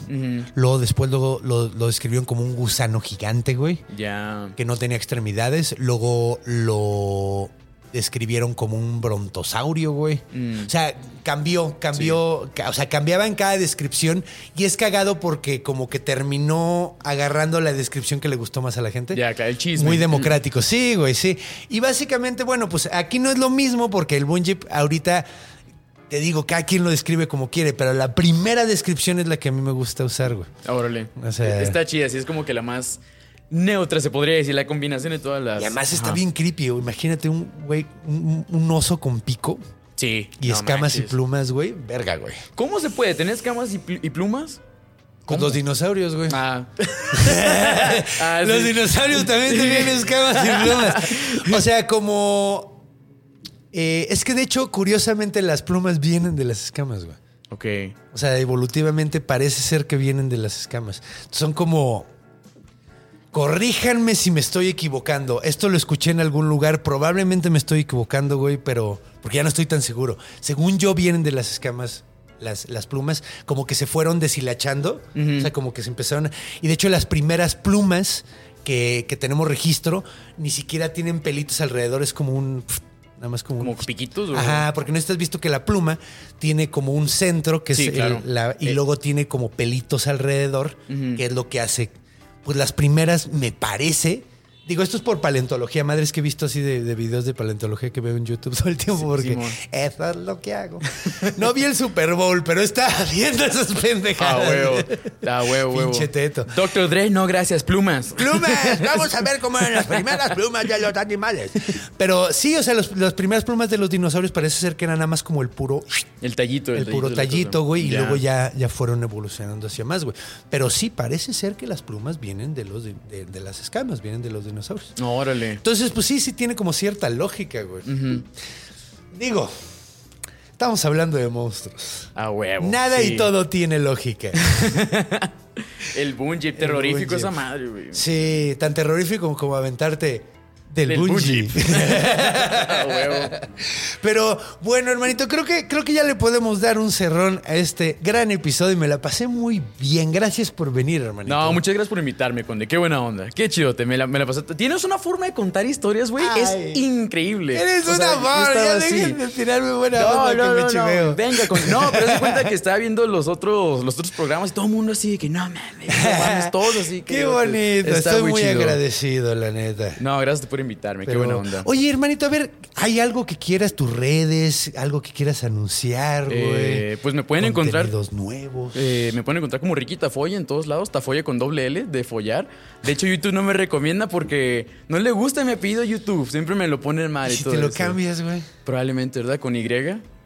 Luego, después lo, lo describieron como un gusano gigante, güey, Ya. que no tenía extremidades. Luego lo describieron como un brontosaurio, güey. Mm. O sea, cambió, cambió, ca- o sea, cambiaba en cada descripción y es cagado porque como que terminó agarrando la descripción que le gustó más a la gente. Ya, acá el chisme. Muy democrático, sí, güey, sí. Y básicamente, bueno, pues aquí no es lo mismo porque el Bungie ahorita, te digo, cada quien lo describe como quiere, pero la primera descripción es la que a mí me gusta usar, güey. Órale. O sea- Está chida, sí, es como que la más neutra, se podría decir, la combinación de todas las. Y además está Ajá. bien creepy, güey. Imagínate un güey, un, un oso con pico Sí. y no escamas y plumas, güey. Verga, güey. ¿Cómo se puede? ¿Tener escamas y, pl- y plumas? Con ¿Cómo? los dinosaurios, güey. Ah. Ah, los sí. dinosaurios también tienen escamas y plumas. O sea, como. Eh, es que de hecho, curiosamente, las plumas vienen de las escamas, güey. Ok. O sea, evolutivamente parece ser que vienen de las escamas. Son como. Corríjanme si me estoy equivocando. Esto lo escuché en algún lugar. Probablemente me estoy equivocando, güey, pero. Porque ya no estoy tan seguro. Según yo, vienen de las escamas las, las plumas, como que se fueron deshilachando. O sea, como que se empezaron. a- Y de hecho, las primeras plumas que, que tenemos registro ni siquiera tienen pelitos alrededor, es como un. Nada más como, Como un. piquitos. o- Ajá, porque no estás visto que la pluma tiene como un centro que Sí, es el- claro. la- y Eh. luego tiene como pelitos alrededor, que es lo que hace. Pues las primeras, me parece. Digo, esto es por paleontología. Madres que he visto así de, de videos de paleontología que veo en YouTube todo el tiempo, porque Simón. eso es lo que hago. No vi el Super Bowl, pero está viendo esas Ah, pendejadas. huevo. Ah, huevo, huevo. Pinche teto. Doctor Dre, no, gracias. Plumas. Plumas, vamos a ver cómo eran las primeras plumas de los animales. Pero sí, o sea, los- las primeras plumas de los dinosaurios parece ser que eran nada más como el puro, El tallito. el puro de la tallito, güey, y luego ya, ya fueron evolucionando hacia más, güey. Pero sí, parece ser que las plumas vienen de los de, de- de las escamas, vienen de los dinosaurios. Órale. Entonces, pues sí, sí tiene como cierta lógica, güey. Digo, estamos hablando de monstruos. Ah, huevo. Nada sí. y todo tiene lógica. El bungee, terrorífico bungee. esa madre, güey. Sí, tan terrorífico como aventarte del, Del bungee. Pero bueno, hermanito, creo que, creo que ya le podemos dar un cerrón a este gran episodio y me la pasé muy bien. Gracias por venir, hermanito. No, muchas gracias por invitarme, Conde. Qué buena onda. Qué chidote. Me la, me la pasé. Tienes una forma de contar historias, güey. Es increíble. Eres O un sea, yo amor, estaba ya así. dejen de tirarme buena No, onda no, que me no, chiveo. Venga, con- no, pero se cuenta que estaba viendo los otros, los otros programas y todo el mundo así de que no mames, todos así. que Qué bonito, está estoy muy, chido. agradecido, la neta. No, gracias por invitarme. Pero- Qué buena onda. Oye, hermanito, a ver, ¿hay algo que quieras tus redes? ¿Algo que quieras anunciar, güey? Eh, pues me pueden encontrar. Nuevos. Eh, me pueden encontrar como Ricky Tafoya en todos lados, Tafoya con doble L, de follar. De hecho, YouTube no me recomienda porque no le gusta mi apellido YouTube, siempre me lo ponen mal y si todo te lo eso. cambias, güey. Probablemente, ¿verdad? Con Y,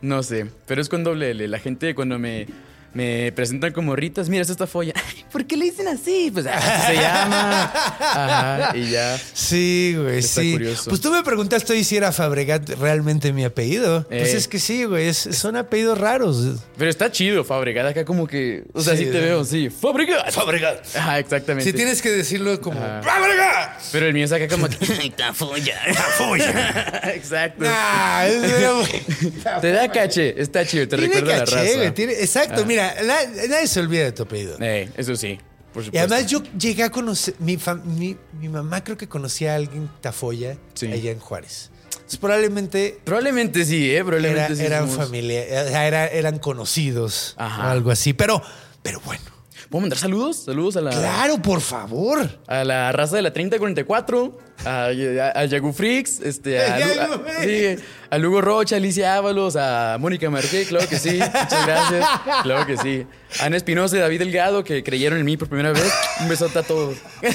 no sé, pero es con doble L. La gente cuando me, me presentan como Ritas, mira, esta es. Ay, ¿Por qué le dicen así? Pues así se llama. Ajá, y ya. Sí, güey, Está sí. curioso. Pues tú me preguntaste hoy si era Fabregat realmente mi apellido. Pues Eh. es que sí, güey, es- son apellidos raros. Pero está chido, Fabregat. Acá como que. O sea, Sí, sí, te de- veo, sí. Fabregat. Fabregat. Ajá, exactamente. Si tienes que decirlo como Ajá. ¡Fabregat! Pero el mío es acá como que. Tafoya. Tafoya. Exacto. Nah, muy- Te da caché, está chido, te Tiene recuerda a la caché, raza. güey, tiene- exacto, Ah. mira, na- nadie se olvida de tu apellido. Eh, eso sí, por Y supuesto. además yo llegué a conocer, mi, fam- mi, mi mamá creo que conocía a alguien Tafoya Sí. allá en Juárez. Entonces probablemente Probablemente sí, ¿eh? era- Probablemente sí. eran somos- familia, era- eran conocidos Ajá. o algo así. Pero, pero bueno. ¿Puedo mandar saludos? Saludos a la, Claro, por favor. a la raza de la 3044, a, a, a Yagu Freaks, este, a, a- Freaks. sí, a Lugo Rocha, Alicia Ábalos, a Mónica Marqué, claro que sí, muchas gracias, claro que sí. A Ana Espinosa y David Delgado, que creyeron en mí por primera vez, un besote a todos. Ay,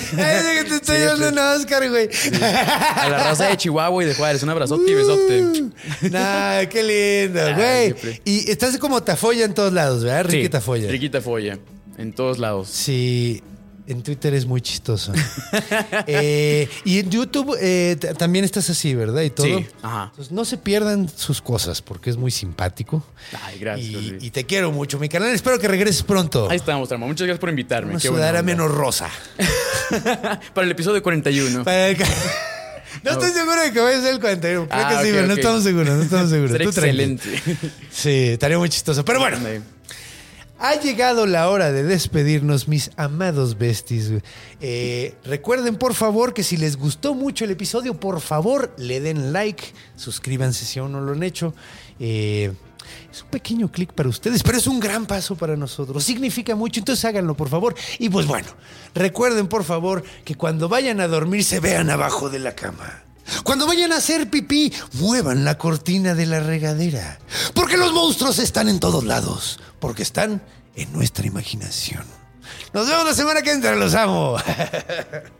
que te estoy Sí, dando pues. un Oscar, güey. A la raza de Chihuahua y de Juárez, un abrazote y besote. Nah, qué lindo, güey. siempre. Y estás como Tafoya en todos lados, ¿verdad? Ricky Sí, Tafoya. Ricky Tafoya, en todos lados. Sí, en Twitter es muy chistoso. Eh, y en YouTube eh, también estás así, ¿verdad? Y todo. Sí, ajá. Entonces, no se pierdan sus cosas porque es muy simpático. Ay, gracias. Y, te quiero mucho, mi canal. Espero que regreses pronto. Ahí estamos, Trama. Muchas gracias por invitarme. Una Qué sudadera menos rosa. Para el episodio 41. Para el No estoy seguro de que vaya a ser el 41. Creo Ah, que sí, ok, pero no estamos seguros, no estamos seguros. Tú excelente. Sí, estaría muy chistoso. Pero bueno, Ha llegado la hora de despedirnos, mis amados besties. Eh, recuerden, por favor, que si les gustó mucho el episodio, por favor, le den like, suscríbanse si aún no lo han hecho. Eh, es un pequeño clic para ustedes, pero es un gran paso para nosotros. Significa mucho, entonces háganlo, por favor. Y pues bueno, recuerden, por favor, que cuando vayan a dormir se vean abajo de la cama. Cuando vayan a hacer pipí, muevan la cortina de la regadera. Porque los monstruos están en todos lados. Porque están en nuestra imaginación. Nos vemos la semana que entra, los amo.